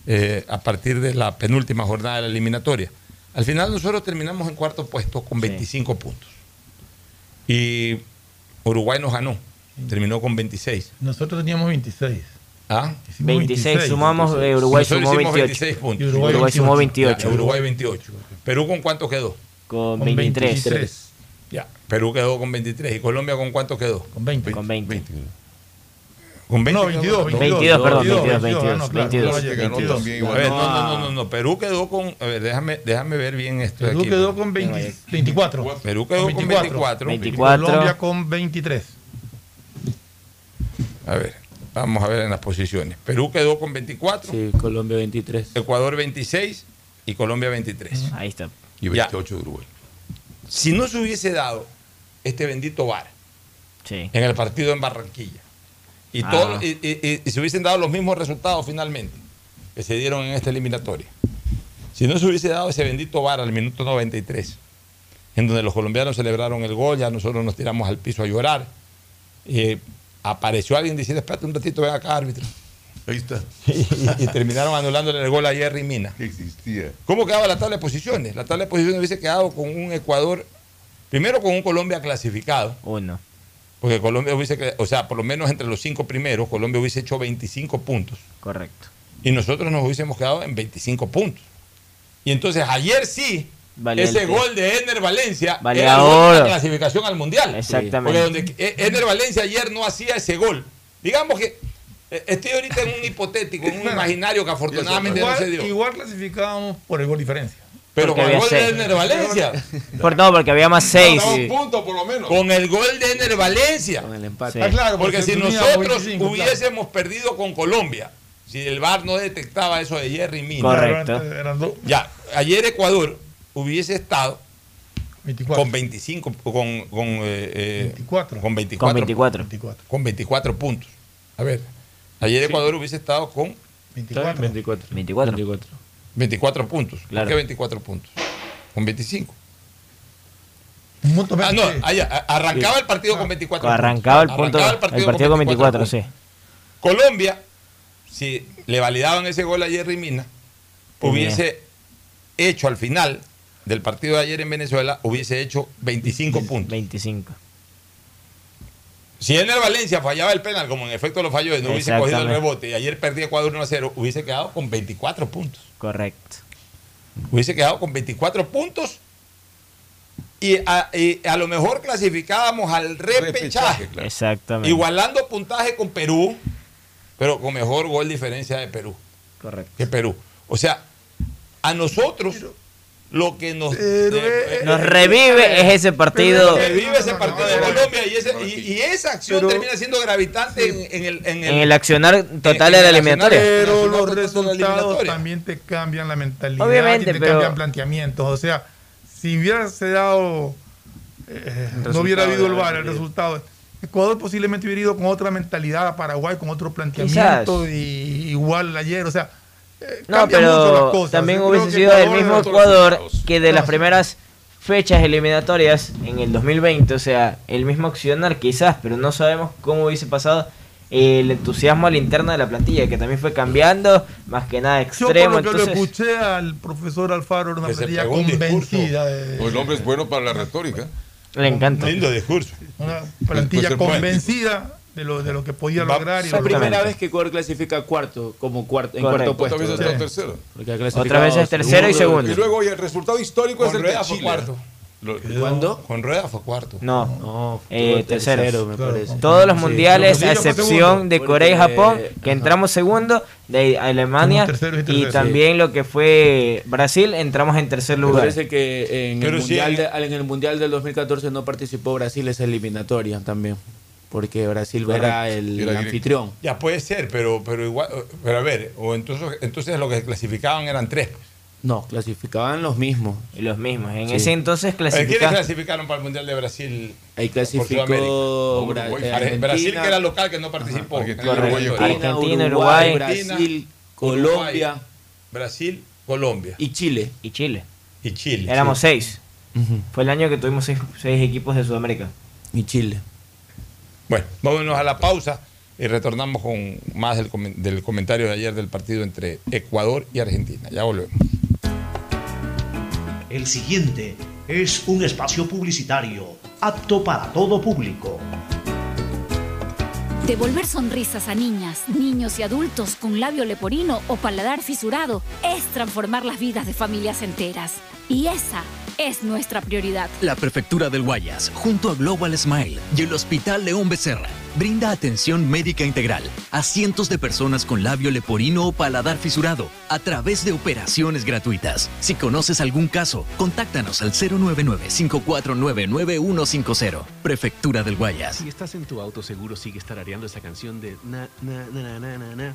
eh, a partir de la penúltima jornada de la eliminatoria. Al final nosotros terminamos en cuarto puesto con 25 puntos. Y Uruguay nos ganó, terminó con 26. Nosotros teníamos 26. ¿Ah? Hicimos 26, sumamos, eh, Uruguay Nosotros sumó hicimos 28. 26 puntos. Uruguay sumó 28. Ya, Uruguay 28. ¿Perú con cuánto quedó? Con Con 23. 23. Ya. Perú quedó con 23. ¿Y Colombia con cuánto quedó? Con 20. Con 20. Con 20. No, 22, 22. 22, perdón, 22, 22, ah, no, claro, 22. Uruguay ganó 22. también A ver, no, no, no, no, no. Perú quedó con. A ver, déjame, déjame ver bien esto. Perú aquí. quedó con 20 24. Perú quedó con 24. 24. Colombia con 23. A ver, vamos a ver en las posiciones. Perú quedó con 24, Sí, Colombia 23. Ecuador 26 y Colombia 23. Ahí está. Y 28 de Uruguay. Si no se hubiese dado este bendito VAR Sí. en el partido en Barranquilla y, Ah. todo- y, y- y se hubiesen dado los mismos resultados finalmente que se dieron en esta eliminatoria, si no se hubiese dado ese bendito VAR al minuto 93, en donde los colombianos celebraron el gol, ya nosotros nos tiramos al piso a llorar, eh, apareció alguien diciendo, espérate un ratito, ven acá, árbitro. Ahí está. y, y- y terminaron anulándole el gol a Jerry Mina. Que existía. ¿Cómo quedaba la tabla de posiciones? La tabla de posiciones hubiese quedado con un Ecuador, primero con un Colombia clasificado, Uno. porque Colombia hubiese, o sea, por lo menos entre los cinco primeros, Colombia hubiese hecho 25 puntos Correcto. y nosotros nos hubiésemos quedado en 25 puntos. Y entonces ayer sí, Valía ese gol de Ener Valencia Valía era la clasificación al Mundial. Exactamente. Porque donde E- Ener Valencia ayer no hacía ese gol. Digamos que eh, estoy ahorita en un hipotético, en un imaginario que afortunadamente no se Igual, dio. igual clasificábamos por el gol diferencia. Pero Porque con el gol de seis. Ener Valencia. Por no, porque había más 6. No, un punto por lo menos. Con el gol de Ener Valencia. Con el empate. Sí. Ah, claro, Porque si nosotros 25, claro. hubiésemos perdido con Colombia, si el VAR no detectaba eso de Jerry Mina, Correcto. Ya, ayer Ecuador hubiese estado 24. con 25, con, con, eh, eh, 24. con 24, Con 24. 24. con 24 puntos. A ver, ayer Ecuador hubiese estado con 24. 24. 24. 24. 24 puntos. Claro. ¿Por qué 24 puntos? Con 25. Un montón Ah, no, allá, arrancaba el partido con 24 Arrancaba el puntos. punto. Arrancaba El partido con 24, sí. Colombia, si le validaban ese gol a Jerry Mina, hubiese hecho al final del partido de ayer en Venezuela, hubiese hecho 25 puntos. 25. Si en el Valencia fallaba el penal, como en efecto lo falló, y no hubiese cogido el rebote, y ayer perdía Ecuador 1 a 0, hubiese quedado con 24 puntos. Correcto. Hubiese quedado con 24 puntos y a, lo mejor clasificábamos al repechaje. Exactamente. Igualando puntaje con Perú, pero con mejor gol diferencia de Perú. Correcto. Que Perú. O sea, a nosotros lo que nos, nos revive es ese partido. revive ese partido de Colombia y, esa acción termina siendo gravitante en, el, en, el, accionar total de la eliminatoria. Pero los resultados también te cambian la mentalidad Obviamente, y te cambian planteamientos. O sea, si hubiera dado, eh, no hubiera habido el VAR, el resultado. Ecuador posiblemente hubiera ido con otra mentalidad, Paraguay con otro planteamiento, y igual ayer, o sea, no, pero también hubiese sido el mismo Ecuador que de las primeras fechas eliminatorias en el 2020, o sea, el mismo accionar quizás, pero no sabemos cómo hubiese pasado el entusiasmo al interno de la plantilla, que también fue cambiando, más que nada extremo. Yo por lo que le escuché al profesor Alfaro, una plantilla convencida. Pues el hombre es bueno para la retórica. Le encanta. Lindo discurso. Una plantilla convencida de lo, de lo que podía lograr. Es la primera vez que Ecuador clasifica cuarto, como cuarto, en cuarto puesto. Otra vez es tercero. Otra vez es tercero y segundo. Y luego el resultado histórico es el de Chile. cuarto. ¿Cuándo? Con Rueda fue cuarto. No, no eh, tercero, me parece. Todos los mundiales, a excepción de Corea y Japón, que entramos segundo, de Alemania y, también lo que fue Brasil, entramos en tercer lugar. Me parece que en el, mundial en el Mundial del 2014 no participó Brasil, es eliminatoria también porque Brasil era el, anfitrión. Ya puede ser, pero, pero igual, pero a ver, o entonces, entonces lo que clasificaban eran tres. No, clasificaban los mismos. Los mismos. En ese entonces clasificaban. ¿Quiénes clasificaron para el Mundial de Brasil? Ahí clasificó eh, Brasil, que era local, que no participó. Argentina, Uruguay, Brasil, Colombia. Brasil, Colombia. Y Chile. Y Chile. Y Chile. Éramos seis. Fue el año que tuvimos seis, seis equipos de Sudamérica. Y Chile. Bueno, vámonos a la pausa y retornamos con más del, comentario de ayer del partido entre Ecuador y Argentina. Ya volvemos. El siguiente es un espacio publicitario apto para todo público. Devolver sonrisas a niñas, niños y adultos con labio leporino o paladar fisurado es transformar las vidas de familias enteras. Y esa es nuestra prioridad. La Prefectura del Guayas, junto a Global Smile y el Hospital León Becerra, brinda atención médica integral a cientos de personas con labio leporino o paladar fisurado a través de operaciones gratuitas. Si conoces algún caso, contáctanos al 099-549-9150. Prefectura del Guayas. Si estás en tu auto, seguro sigue tarareando esa canción de na, na, na, na, na, na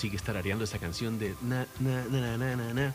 sigue tarareando esa canción de na, na, na, na, na, na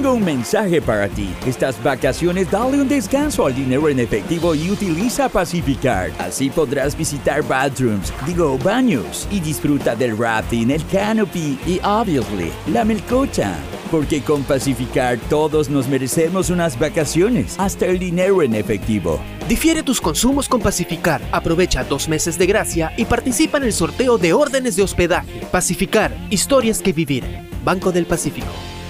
un mensaje para ti. Estas vacaciones dale un descanso al dinero en efectivo y utiliza Pacificard. Así podrás visitar bathrooms, digo baños, y disfruta del rafting, el canopy y, obviously, la melcocha. Porque con Pacificard todos nos merecemos unas vacaciones, hasta el dinero en efectivo. Difiere tus consumos con Pacificar. Aprovecha dos meses de gracia y participa en el sorteo de órdenes de hospedaje. Pacificar, historias que vivir. Banco del Pacífico.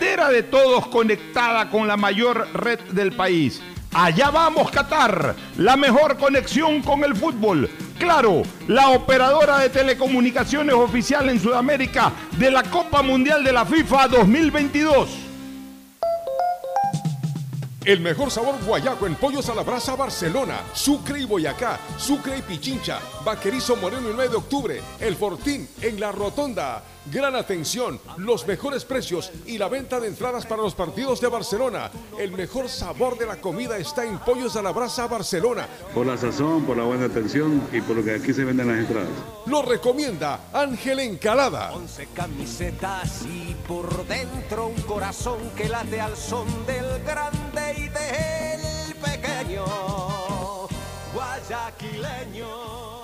bandera de todos conectada con la mayor red del país. Allá vamos Qatar, la mejor conexión con el fútbol. Claro, la operadora de telecomunicaciones oficial en Sudamérica de la Copa Mundial de la FIFA 2022. El mejor sabor guayaco en pollos a la brasa Barcelona, Sucre y Boyacá, Sucre y Pichincha, Vaquerizo Moreno el 9 de octubre, El Fortín en la Rotonda. Gran atención, los mejores precios y la venta de entradas para los partidos de Barcelona. El mejor sabor de la comida está en Pollos a la Brasa Barcelona. Por la sazón, por la buena atención y por lo que aquí se venden las entradas. Lo recomienda Ángel Encalada. Once camisetas y por dentro un corazón que late al son del grande y del pequeño guayaquileño.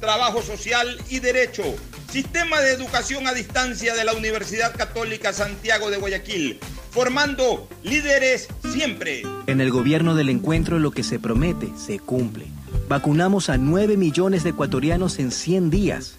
trabajo social y derecho. Sistema de Educación a Distancia de la Universidad Católica Santiago de Guayaquil, formando líderes siempre. En el gobierno del encuentro lo que se promete se cumple. Vacunamos a 9 millones de ecuatorianos en 100 días.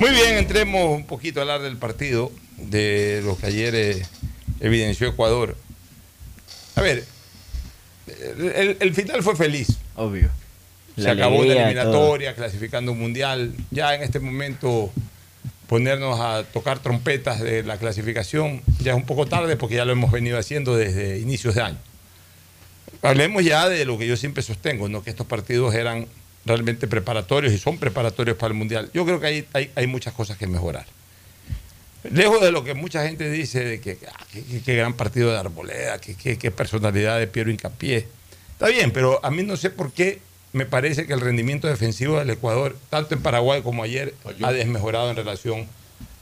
Muy bien, entremos un poquito a hablar del partido, de lo que ayer eh, evidenció Ecuador. A ver, el, el final fue feliz. Obvio. Se La acabó la eliminatoria, clasificando un mundial. Ya en este momento ponernos a tocar trompetas de la clasificación ya es un poco tarde porque ya lo hemos venido haciendo desde inicios de año. Hablemos ya de lo que yo siempre sostengo, ¿no? que estos partidos eran realmente preparatorios y son preparatorios para el mundial. Yo creo que hay, hay, hay muchas cosas que mejorar. Lejos de lo que mucha gente dice de que ah, qué, gran partido de Arboleda, qué personalidad de Piero Incapié. Está bien, pero a mí no sé por qué me parece que el rendimiento defensivo del Ecuador, tanto en Paraguay como ayer, ha desmejorado en relación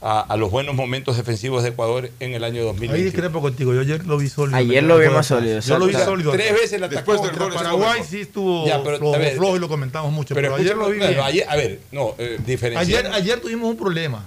a, a los buenos momentos defensivos de Ecuador en el año Ahí 2020. discrepo contigo. Yo ayer lo vi sólido. Ayer lo vi más sólido, Yo lo vi sólido. Tres veces le atacó. Después del Paraguay sí estuvo Ya, pero, flojo, a ver, flojo y lo comentamos mucho. Pero, ayer lo vi bien. ayer- a ver, no, eh, Ayer, diferenciando- ayer tuvimos un problema.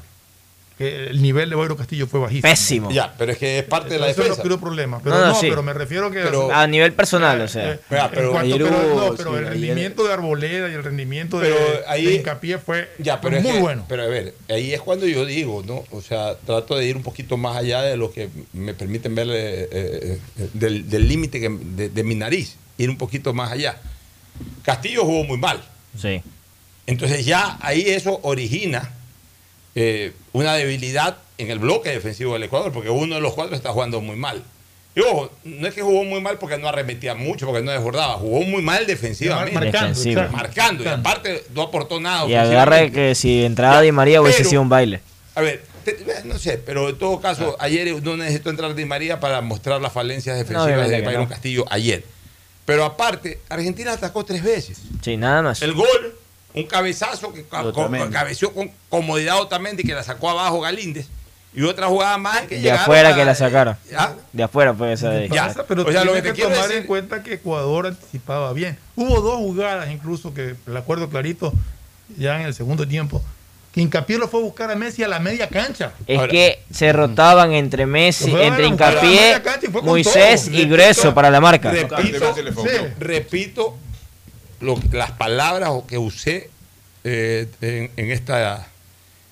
Que el nivel de Boiro Castillo fue bajísimo. Pésimo. Ya, pero es que es parte de la Eso defensa. no creo problema. Pero No, no, no, sí. pero me refiero que. Pero- A nivel personal, o sea. Eh, pero- cuanto- pero, hubo- no, pero sí, el ayer- rendimiento de Arboleda y el rendimiento de, ahí- de Hincapié fue, Ya, pero es muy que- bueno. Pero a ver, ahí es cuando yo digo, ¿no? O sea, trato de ir un poquito más allá de lo que me permiten ver eh, eh, eh, del límite de, de mi nariz, ir un poquito más allá. Castillo jugó muy mal. Sí. Entonces ya ahí eso origina eh, una debilidad en el bloque defensivo del Ecuador, porque uno de los cuatro está jugando muy mal. Y ojo, no es que jugó muy mal porque no arremetía mucho, porque no desbordaba, jugó muy mal defensivamente. Marcando. Marcando, y aparte no aportó nada. Y agarra que si entraba Di María hubiese Pero- sido un baile. A ver, te- no sé, pero en todo caso, ayer no necesitó entrar Di María para mostrar las falencias defensivas de Byron no. Castillo ayer. Pero aparte, Argentina atacó tres veces. Sí, nada más. El gol, un cabezazo que Otamendi. cabeció con comodidad Otamendi que la sacó abajo Galíndez. Y otra jugada más que De afuera a- que la sacaron. ¿Ya? De afuera fue esa de. Ya. Pero O sea, lo que que, tomar decir- en cuenta que Ecuador anticipaba bien. Hubo dos jugadas incluso que el acuerdo clarito ya en el segundo tiempo. Que Hincapié lo fue a buscar a Messi a la media cancha. Es Ahora- que se rotaban entre Messi, entre y con Moisés todo. y Grueso para la marca. Repito, Sí. repito lo- las palabras que usé eh, en, en esta,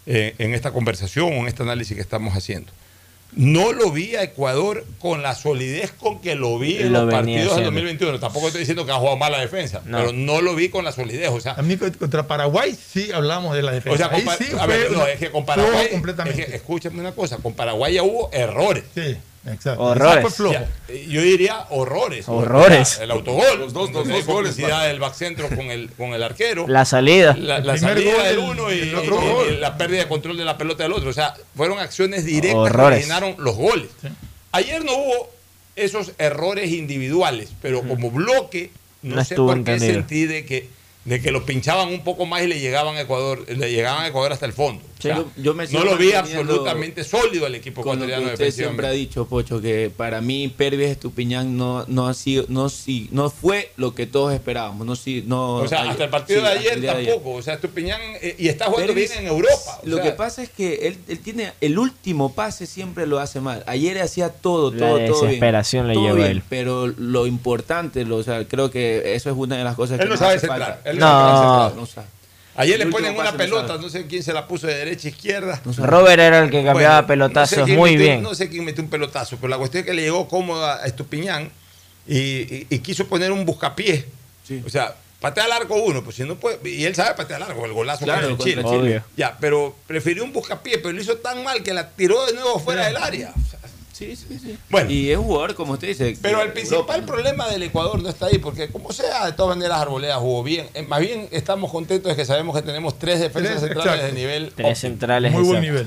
eh, en esta conversación o en este análisis que estamos haciendo. No lo vi a Ecuador con la solidez con que lo vi en Lo los partidos del haciendo. 2021. Tampoco estoy diciendo que ha jugado mal la defensa, No. pero no lo vi con la solidez. O sea, A mí contra Paraguay sí hablamos de la o defensa. sea, Ahí compa- sí a ver, no, es que con Paraguay, completamente. es que, escúchame una cosa, con Paraguay ya hubo errores. Sí, exacto. Horrores. Esa fue flojo. Ya, eh, yo diría horrores. Horrores. El autogol. Los dos- los la dos goles, complicidad del back centro con el, con el arquero. La salida. la, la salida gol del uno y, del otro y- y gol. la pérdida de control de la pelota del otro. O sea, fueron acciones directas Horrores. que originaron los goles. Ayer no hubo esos errores individuales, pero como bloque, no, No sé por entendido. qué sentí de que, de que lo pinchaban un poco más y le llegaban a Ecuador, le llegaban a Ecuador hasta el fondo. O sea, Yo- yo me no lo vi absolutamente sólido el equipo Con lo que ecuatoriano usted siempre ha dicho, Pocho, que para mí Pervis Estupiñán no, no ha sido, no, si- no fue lo que todos esperábamos. No, si- no, O sea, hasta el partido sí, de ayer de tampoco. O sea, Estupiñán eh, y está jugando Pervis, bien en Europa. o Lo sea, que pasa es que él, él tiene el último pase siempre lo hace mal. Ayer hacía todo, La todo, todo bien. desesperación le Todo lleva a bien, él. Pero lo importante, lo, o sea, creo que eso es una de las cosas que Él no sabe falta. él no sabe centrar. no sabe. Ayer El le ponen una pelota, no sé quién se la puso de derecha a izquierda. Robert era el que cambiaba Bueno, pelotazos no sé muy metió- bien. No sé quién metió un pelotazo, pero la cuestión es que le llegó cómoda a Estupiñán y, y- y quiso poner un buscapié. O sea, Patea al arco uno, pues si no puede, y él sabe patear al arco, el golazo Claro, contra contra Chile. Chile. Ya, pero prefirió un buscapié, pero lo hizo tan mal que la tiró de nuevo fuera del área. O sea, Sí, sí, sí. Bueno. Y es un jugador, como usted dice. Pero el principal problema del Ecuador no está ahí, porque como sea, de todas maneras Arboleda jugó bien. Eh, Más bien estamos contentos de que sabemos que tenemos tres defensas Tres, centrales exacto. de nivel Tres centrales. Muy buen nivel.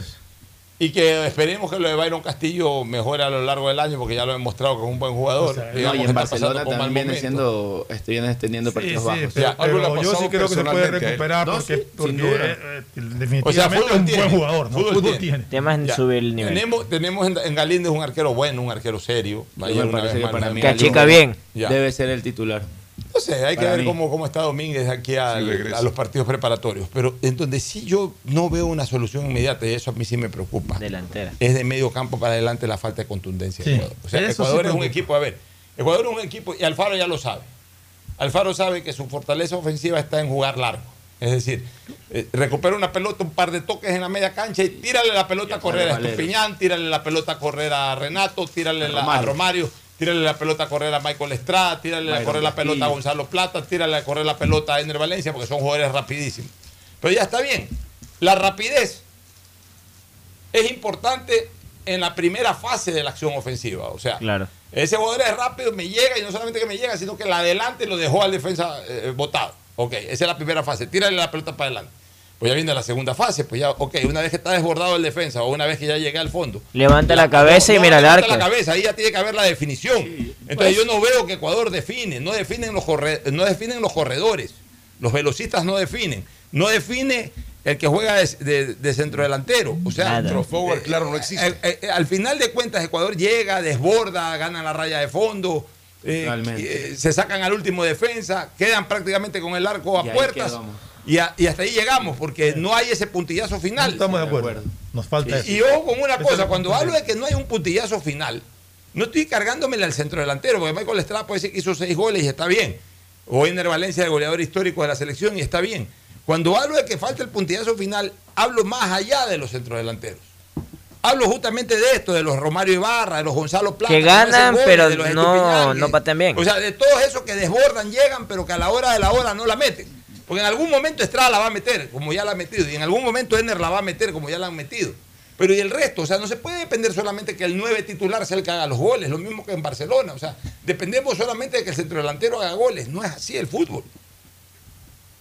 Y que esperemos que lo de Byron Castillo mejore a lo largo del año, porque ya lo he demostrado que es un buen jugador. O sea, Digamos No, y en Barcelona también viene siendo, este, viene teniendo Sí, partidos sí, bajos. pero, ha pero yo sí creo que se puede recuperar No, porque, sí, porque eh, eh, definitivamente O sea, es un tiene. buen jugador, ¿no? Fútbol Fútbol, tiene. tiene. Temas en Ya. subir el nivel. Tenemos, tenemos en, en Galíndez un arquero bueno, un arquero serio. Una vez que achica bien. Ya. Debe ser el titular. No sé, hay que ver mí. cómo, cómo está Domínguez aquí al- Sí, regresa. a los partidos preparatorios. Pero en donde sí yo no veo una solución inmediata, y eso a mí sí me preocupa, Delantera. es de medio campo para adelante la falta de contundencia. de Ecuador. O sea, eso sí Ecuador es un equipo, a ver, Ecuador es un equipo, y Alfaro ya lo sabe. Alfaro sabe que su fortaleza ofensiva está en jugar largo. Es decir, eh, recupera una pelota, un par de toques en la media cancha y tírale la pelota a correr a. Estupiñán, tírale la pelota a correr a Renato, tírale la- a Romario. Tírale la pelota a correr a Michael Estrada, tírale a correr la pelota a. Gonzalo Plata, tírale a correr la pelota a Ener Valencia, porque son jugadores rapidísimos. Pero ya está bien. La rapidez es importante en la primera fase de la acción ofensiva. O sea, Claro. ese jugador es rápido, me llega y no solamente que me llega, sino que la adelante lo dejó al defensa eh, botado. Ok, esa es la primera fase. Tírale la pelota para adelante. Pues ya viene la segunda fase. Pues ya, ok, una vez que está desbordado el defensa o una vez que ya llegué al fondo. Levanta la cabeza y mira el levanta arco. la cabeza, ahí ya tiene que haber la definición. Entonces yo no veo que Ecuador define, no definen los, corre- no definen los corredores. Los velocistas no definen. No define el que juega de, de- de centrodelantero. O sea, Nada. Pero forward, claro, no existe. eh, eh, eh, al final de cuentas, Ecuador llega, desborda, gana la raya de fondo, eh, eh, se sacan al último defensa, quedan prácticamente con el arco a Y puertas quedamos. Y, a- y hasta ahí llegamos, porque no hay ese puntillazo No final. estamos de acuerdo. Nos falta eso. Y, y ojo con una cosa, cuando hablo de que no hay un puntillazo final, no estoy cargándomele al centro delantero, porque Michael Estrada puede decir que hizo seis goles y está bien. O Ener Valencia, el goleador histórico de la selección, y está bien. Cuando hablo de que falta el puntillazo final, hablo más allá de los centrodelanteros. Hablo justamente de esto, de los Romario Ibarra, de los Gonzalo Plata. Que ganan, goles, pero de los no, no patean bien. O sea, de todos esos que desbordan, llegan, pero que a la hora de la hora no la meten. Porque en algún momento Estrada la va a meter, como ya la ha metido. Y en algún momento Ener la va a meter, como ya la han metido. Pero y el resto, o sea, no se puede depender solamente que el 9 titular sea el que haga los goles, lo mismo que en Barcelona. O sea, dependemos solamente de que el centrodelantero haga goles. No es así el fútbol.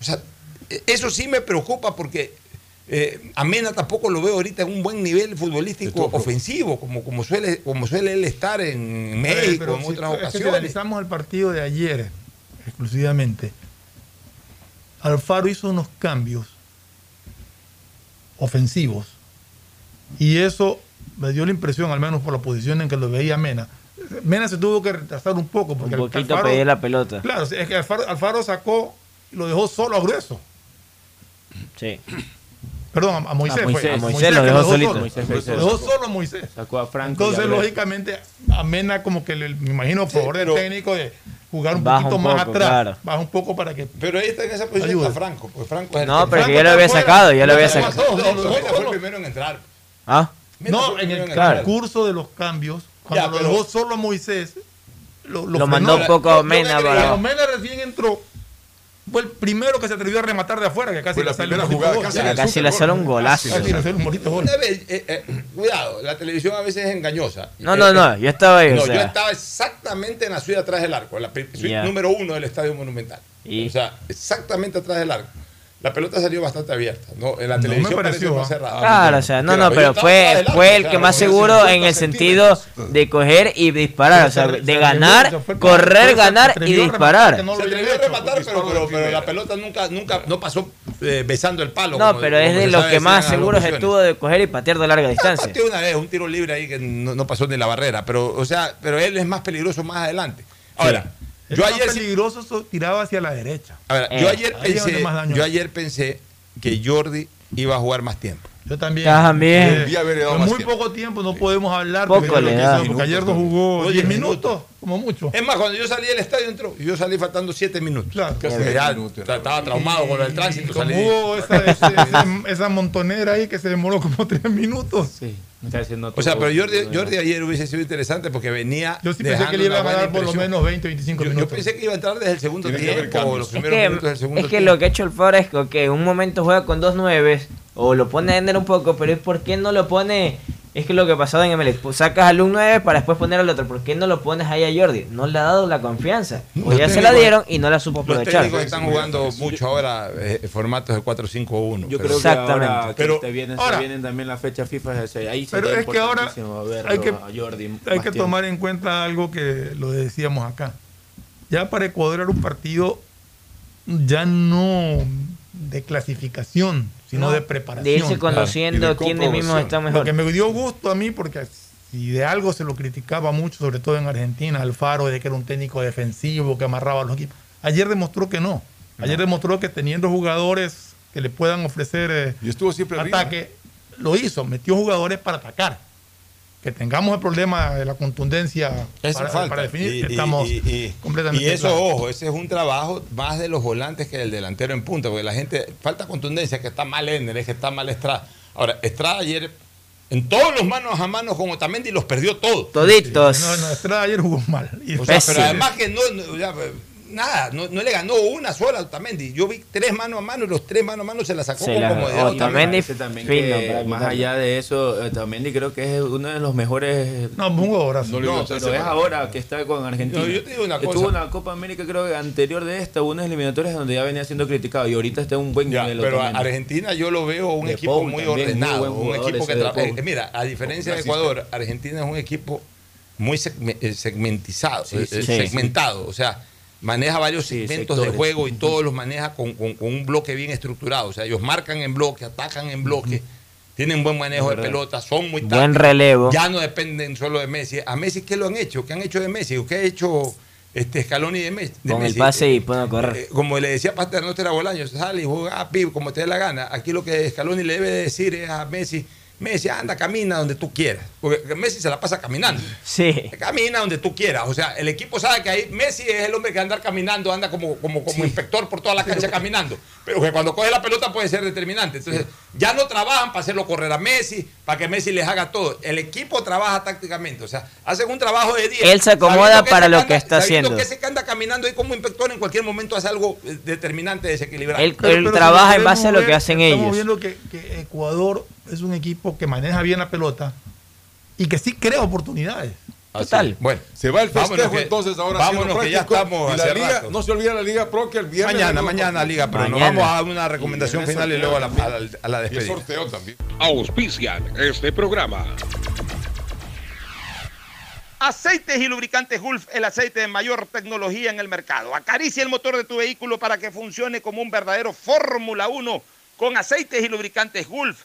O sea, e- eso sí me preocupa porque eh, a Mena tampoco lo veo ahorita en un buen nivel futbolístico ofensivo, como, como, suele, como suele él estar en ver, México, pero en si- otras ocasiones. analizamos el partido de ayer exclusivamente, Alfaro hizo unos cambios ofensivos y eso me dio la impresión, al menos por la posición en que lo veía Mena. Mena se tuvo que retrasar un poco Un porque poquito Alfaro- pedir la pelota. Claro, es que Alfaro, Alfaro sacó y lo dejó solo a Grueso. Sí. Perdón, a, a Moisés. A fue. Moisés. A Moisés lo dejó solito. solo. Moisés Lo dejó solo a Moisés. Sacó a Franco. Entonces, lógicamente, a Mena como que le- me imagino por favor del pero- técnico de jugar un poquito un más atrás. claro. Baja un poco para que. Pero ahí está en esa posición Ayuda. está Franco. Pues Franco es el No, pero que ya lo había sacado, ya lo había No, sacado. fue el primero en entrar. ¿Ah? No, en el transcurso de los cambios, cuando Ya, lo dejó solo a Moisés, lo, Lo frenó. mandó un poco a Mena Mena recién entró, fue el primero que se atrevió a rematar de afuera, que casi Fue le la primera bonito jugada, gol. casi Ya, le Casi le sale un golazo. Casi le sale un bonito gol. Eh, eh, cuidado, la televisión a veces es engañosa. No, Eh, no, eh, no, yo estaba ahí, o No, yo estaba exactamente en la suite atrás del arco, en la suite número uno del Estadio Monumental. Y- O sea, exactamente atrás del arco. La pelota salió bastante abierta. ¿no? En la No me televisión pareció, más ¿ah? cerrada. Claro, o sea, no, no, pero fue, fue el que más seguro 50 en el sentido de coger y disparar, o sea, Se- de se ganar, se correr, se ganar y disparar. lo Se había atrevió a hecho, rematar, pero, la pelota nunca, nunca no pasó eh, besando el palo. No, como- pero como es de se los sabe que más seguros locuciones. estuvo de coger y patear de larga distancia. Pateó una vez un tiro libre ahí que no, no pasó ni la barrera, pero o sea, pero él es más peligroso más adelante. Ahora, Es yo ayer peligroso so- tiraba hacia la derecha. a ver, Eh, yo ayer pensé, yo ayer pensé que Jordi iba a jugar más tiempo. Yo también. También. Eh, Debía haber dado en más muy tiempo. poco tiempo no podemos hablar Poco porque, le da. porque ayer no jugó Oye, 10 minutos. minutos. como mucho. Es más, cuando yo salí del estadio entró, y yo salí faltando siete minutos. Claro. Que ya estaba traumado con el tránsito. Como salí- hubo esa, ese- esa montonera ahí que se demoró como tres minutos. Sí, está O sea, pero Jordi, Jordi ayer hubiese sido interesante porque venía. Yo sí pensé que le una a dar por lo menos 20, 25 Yo, yo minutos. pensé que iba a entrar desde el segundo tiempo, o los Es primeros que, minutos del segundo es que tiempo. lo que ha hecho el es que un momento juega con dos nueves o lo pone a Ender un poco, pero es por qué no lo pone. Es que lo que pasado en MLE, pues sacas al un 9 para después poner al otro. ¿Por qué no lo pones ahí a Jordi? No le ha dado la confianza. O Los ya se la dieron y no la supo Los aprovechar. técnicos están jugando mucho ahora eh, formatos de 4-5-1. Yo pero- creo que ahora que Pero- te vienen, ahora- vienen también las fechas FIFA, ese- ahí Pero es que ahora hay que, a Jordi hay que tomar en cuenta algo que lo decíamos acá. Ya para Ecuador era un partido ya no de clasificación, sino No, de preparación. de irse conociendo Claro, y de quiénes mismos están mejor. Lo que me dio gusto a mí, porque si de algo se lo criticaba mucho, sobre todo en Argentina, Alfaro, de que era un técnico defensivo, que amarraba a los equipos. Ayer demostró que no. Ayer demostró que teniendo jugadores que le puedan ofrecer eh, Y estuvo siempre arriba. ataque, lo hizo, metió jugadores para atacar. Que tengamos el problema de la contundencia Eso para, falta. para definir, Y- estamos y- y- completamente Y eso, claros. ojo, ese es un trabajo más de los volantes que del delantero en punta, porque la gente, falta contundencia, que está mal Ender, es que está mal Estrada. Ahora, Estrada ayer, en todos los manos a manos con Otamendi, los perdió todos. Toditos. No, no, Estrada ayer jugó mal. Y O sea, pero además que no, no, ya, nada, no, no le ganó una sola a Otamendi. Yo vi tres manos a mano y los tres manos a mano se la sacó Se con la- comodidad. Otamendi también fino que, más allá de eso, Otamendi creo que es uno de los mejores. No, un jugadorazo. No, No pero es ahora que está con Argentina. No, yo te digo una cosa. Estuvo una Copa América, creo que anterior de esta, unas eliminatorias donde ya venía siendo criticado y ahorita está en un buen Ya, nivel. pero Otamendi. Argentina yo lo veo un De equipo Paul muy también, muy ordenado, buen un equipo que eh, Mira, a diferencia de. Ecuador, Argentina es un equipo muy segme- eh, segmentizado, Sí, eh, sí, eh, sí. segmentado, o sea, maneja varios Sí, segmentos de sectores. juego y todos los maneja con, con- con un bloque bien estructurado, o sea, ellos marcan en bloque, atacan en bloque. Tienen buen manejo de pelota, son muy Buen tácticos. relevo. Ya no dependen solo de Messi. ¿A Messi qué lo han hecho? ¿Qué han hecho de Messi? ¿O ¿Qué ha hecho este Scaloni de Messi? de Con el Messi? pase y pueden correr. Eh, como le decía Paternoster a Bolaños, sale y juega a pib como te dé la gana. Aquí lo que Scaloni le debe de decir es a Messi, Messi, anda, camina donde tú quieras. Porque Messi se la pasa caminando. Sí. Camina donde tú quieras. O sea, el equipo sabe que ahí Messi es el hombre que anda caminando, anda como, como, como inspector por toda la cancha caminando. Pero que cuando coge la pelota puede ser determinante. Entonces, ya no trabajan para hacerlo correr a Messi, para que Messi les haga todo. El equipo trabaja tácticamente. O sea, hacen un trabajo de 10. Él se acomoda para lo anda- que está sabiendo haciendo. que ese que anda caminando ahí como inspector en cualquier momento hace algo eh, determinante, desequilibrado. Él, Pero- él pero si trabaja en base a lo que hacen Estamos ellos. viendo que, que Ecuador es un equipo que maneja bien la pelota y que sí crea oportunidades. Así Total. Bueno, Se va el festejo que- entonces ahora vámonos que ya estamos Y la hace liga, rato. no se olvida la Liga Pro que el viernes. mañana, mañana Liga, pero nos vamos a una recomendación Y final y luego a la, a también. la- a la Y el despedida. sorteo también. Auspician este programa. Aceites y lubricantes Gulf, el aceite de mayor tecnología en el mercado. Acaricia el motor de tu vehículo para que funcione como un verdadero Fórmula 1 con aceites y lubricantes Gulf.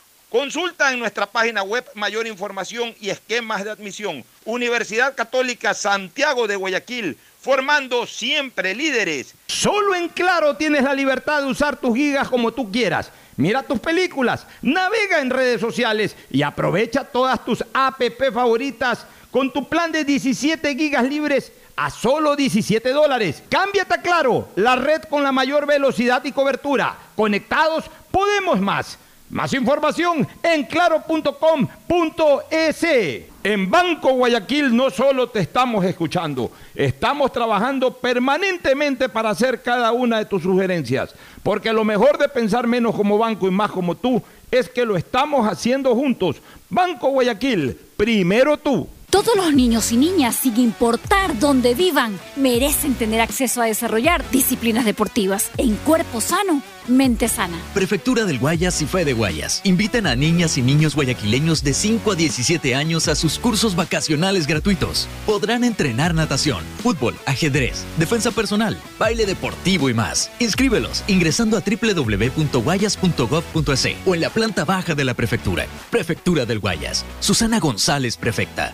Consulta en nuestra página web mayor información y esquemas de admisión. Universidad Católica Santiago de Guayaquil, formando siempre líderes. Solo en Claro tienes la libertad de usar tus gigas como tú quieras. Mira tus películas, navega en redes sociales y aprovecha todas tus app favoritas con tu plan de 17 gigas libres a solo 17 dólares. Cámbiate a Claro, la red con la mayor velocidad y cobertura. Conectados, podemos más. Más información en claro.com.es. En Banco Guayaquil no solo te estamos escuchando, estamos trabajando permanentemente para hacer cada una de tus sugerencias, porque lo mejor de pensar menos como banco y más como tú es que lo estamos haciendo juntos. Banco Guayaquil, primero tú. Todos los niños y niñas, sin importar dónde vivan, merecen tener acceso a desarrollar disciplinas deportivas en cuerpo sano, mente sana. Prefectura del Guayas y Fede Guayas invitan a niñas y niños guayaquileños de 5 a 17 años a sus cursos vacacionales gratuitos. Podrán entrenar natación, fútbol, ajedrez, defensa personal, baile deportivo y más. Inscríbelos ingresando a www.guayas.gov.es o en la planta baja de la prefectura. Prefectura del Guayas. Susana González, prefecta.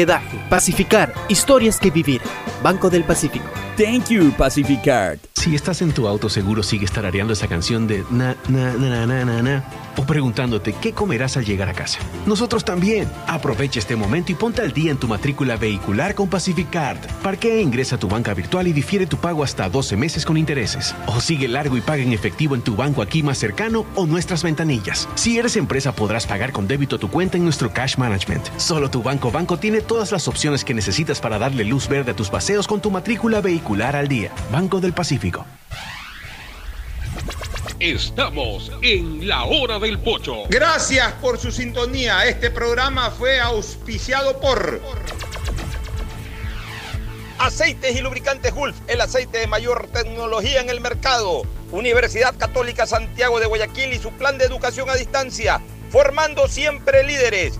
Pacificar, historias que vivir. Banco del Pacífico. Thank you, Pacificard. Si estás en tu auto, seguro sigues tarareando esa canción de na, na, na, na, na, na, o preguntándote qué comerás al llegar a casa. Nosotros también. Aprovecha este momento y ponte al día en tu matrícula vehicular con Pacificard. Parquea e ingresa a tu banca virtual y difiere tu pago hasta 12 meses con intereses. O sigue largo y paga en efectivo en tu banco aquí más cercano o nuestras ventanillas. Si eres empresa, podrás pagar con débito tu cuenta en nuestro Cash Management. Solo tu banco banco tiene todas las opciones que necesitas para darle luz verde a tus paseos con tu matrícula vehicular al día. Banco del Pacífico. Estamos en la hora del pocho. Gracias por su sintonía. Este programa fue auspiciado por Aceites y lubricantes Gulf, el aceite de mayor tecnología en el mercado. Universidad Católica Santiago de Guayaquil y su plan de educación a distancia, formando siempre líderes.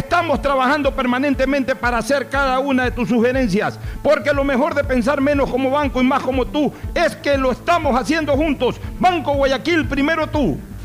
Estamos trabajando permanentemente para hacer cada una de tus sugerencias, porque lo mejor de pensar menos como banco y más como tú es que lo estamos haciendo juntos. Banco Guayaquil, primero tú.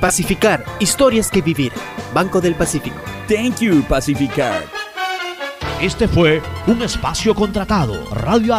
Pacificar, historias que vivir. Banco del Pacífico. Thank you, Pacificard. Este fue un espacio contratado. Radio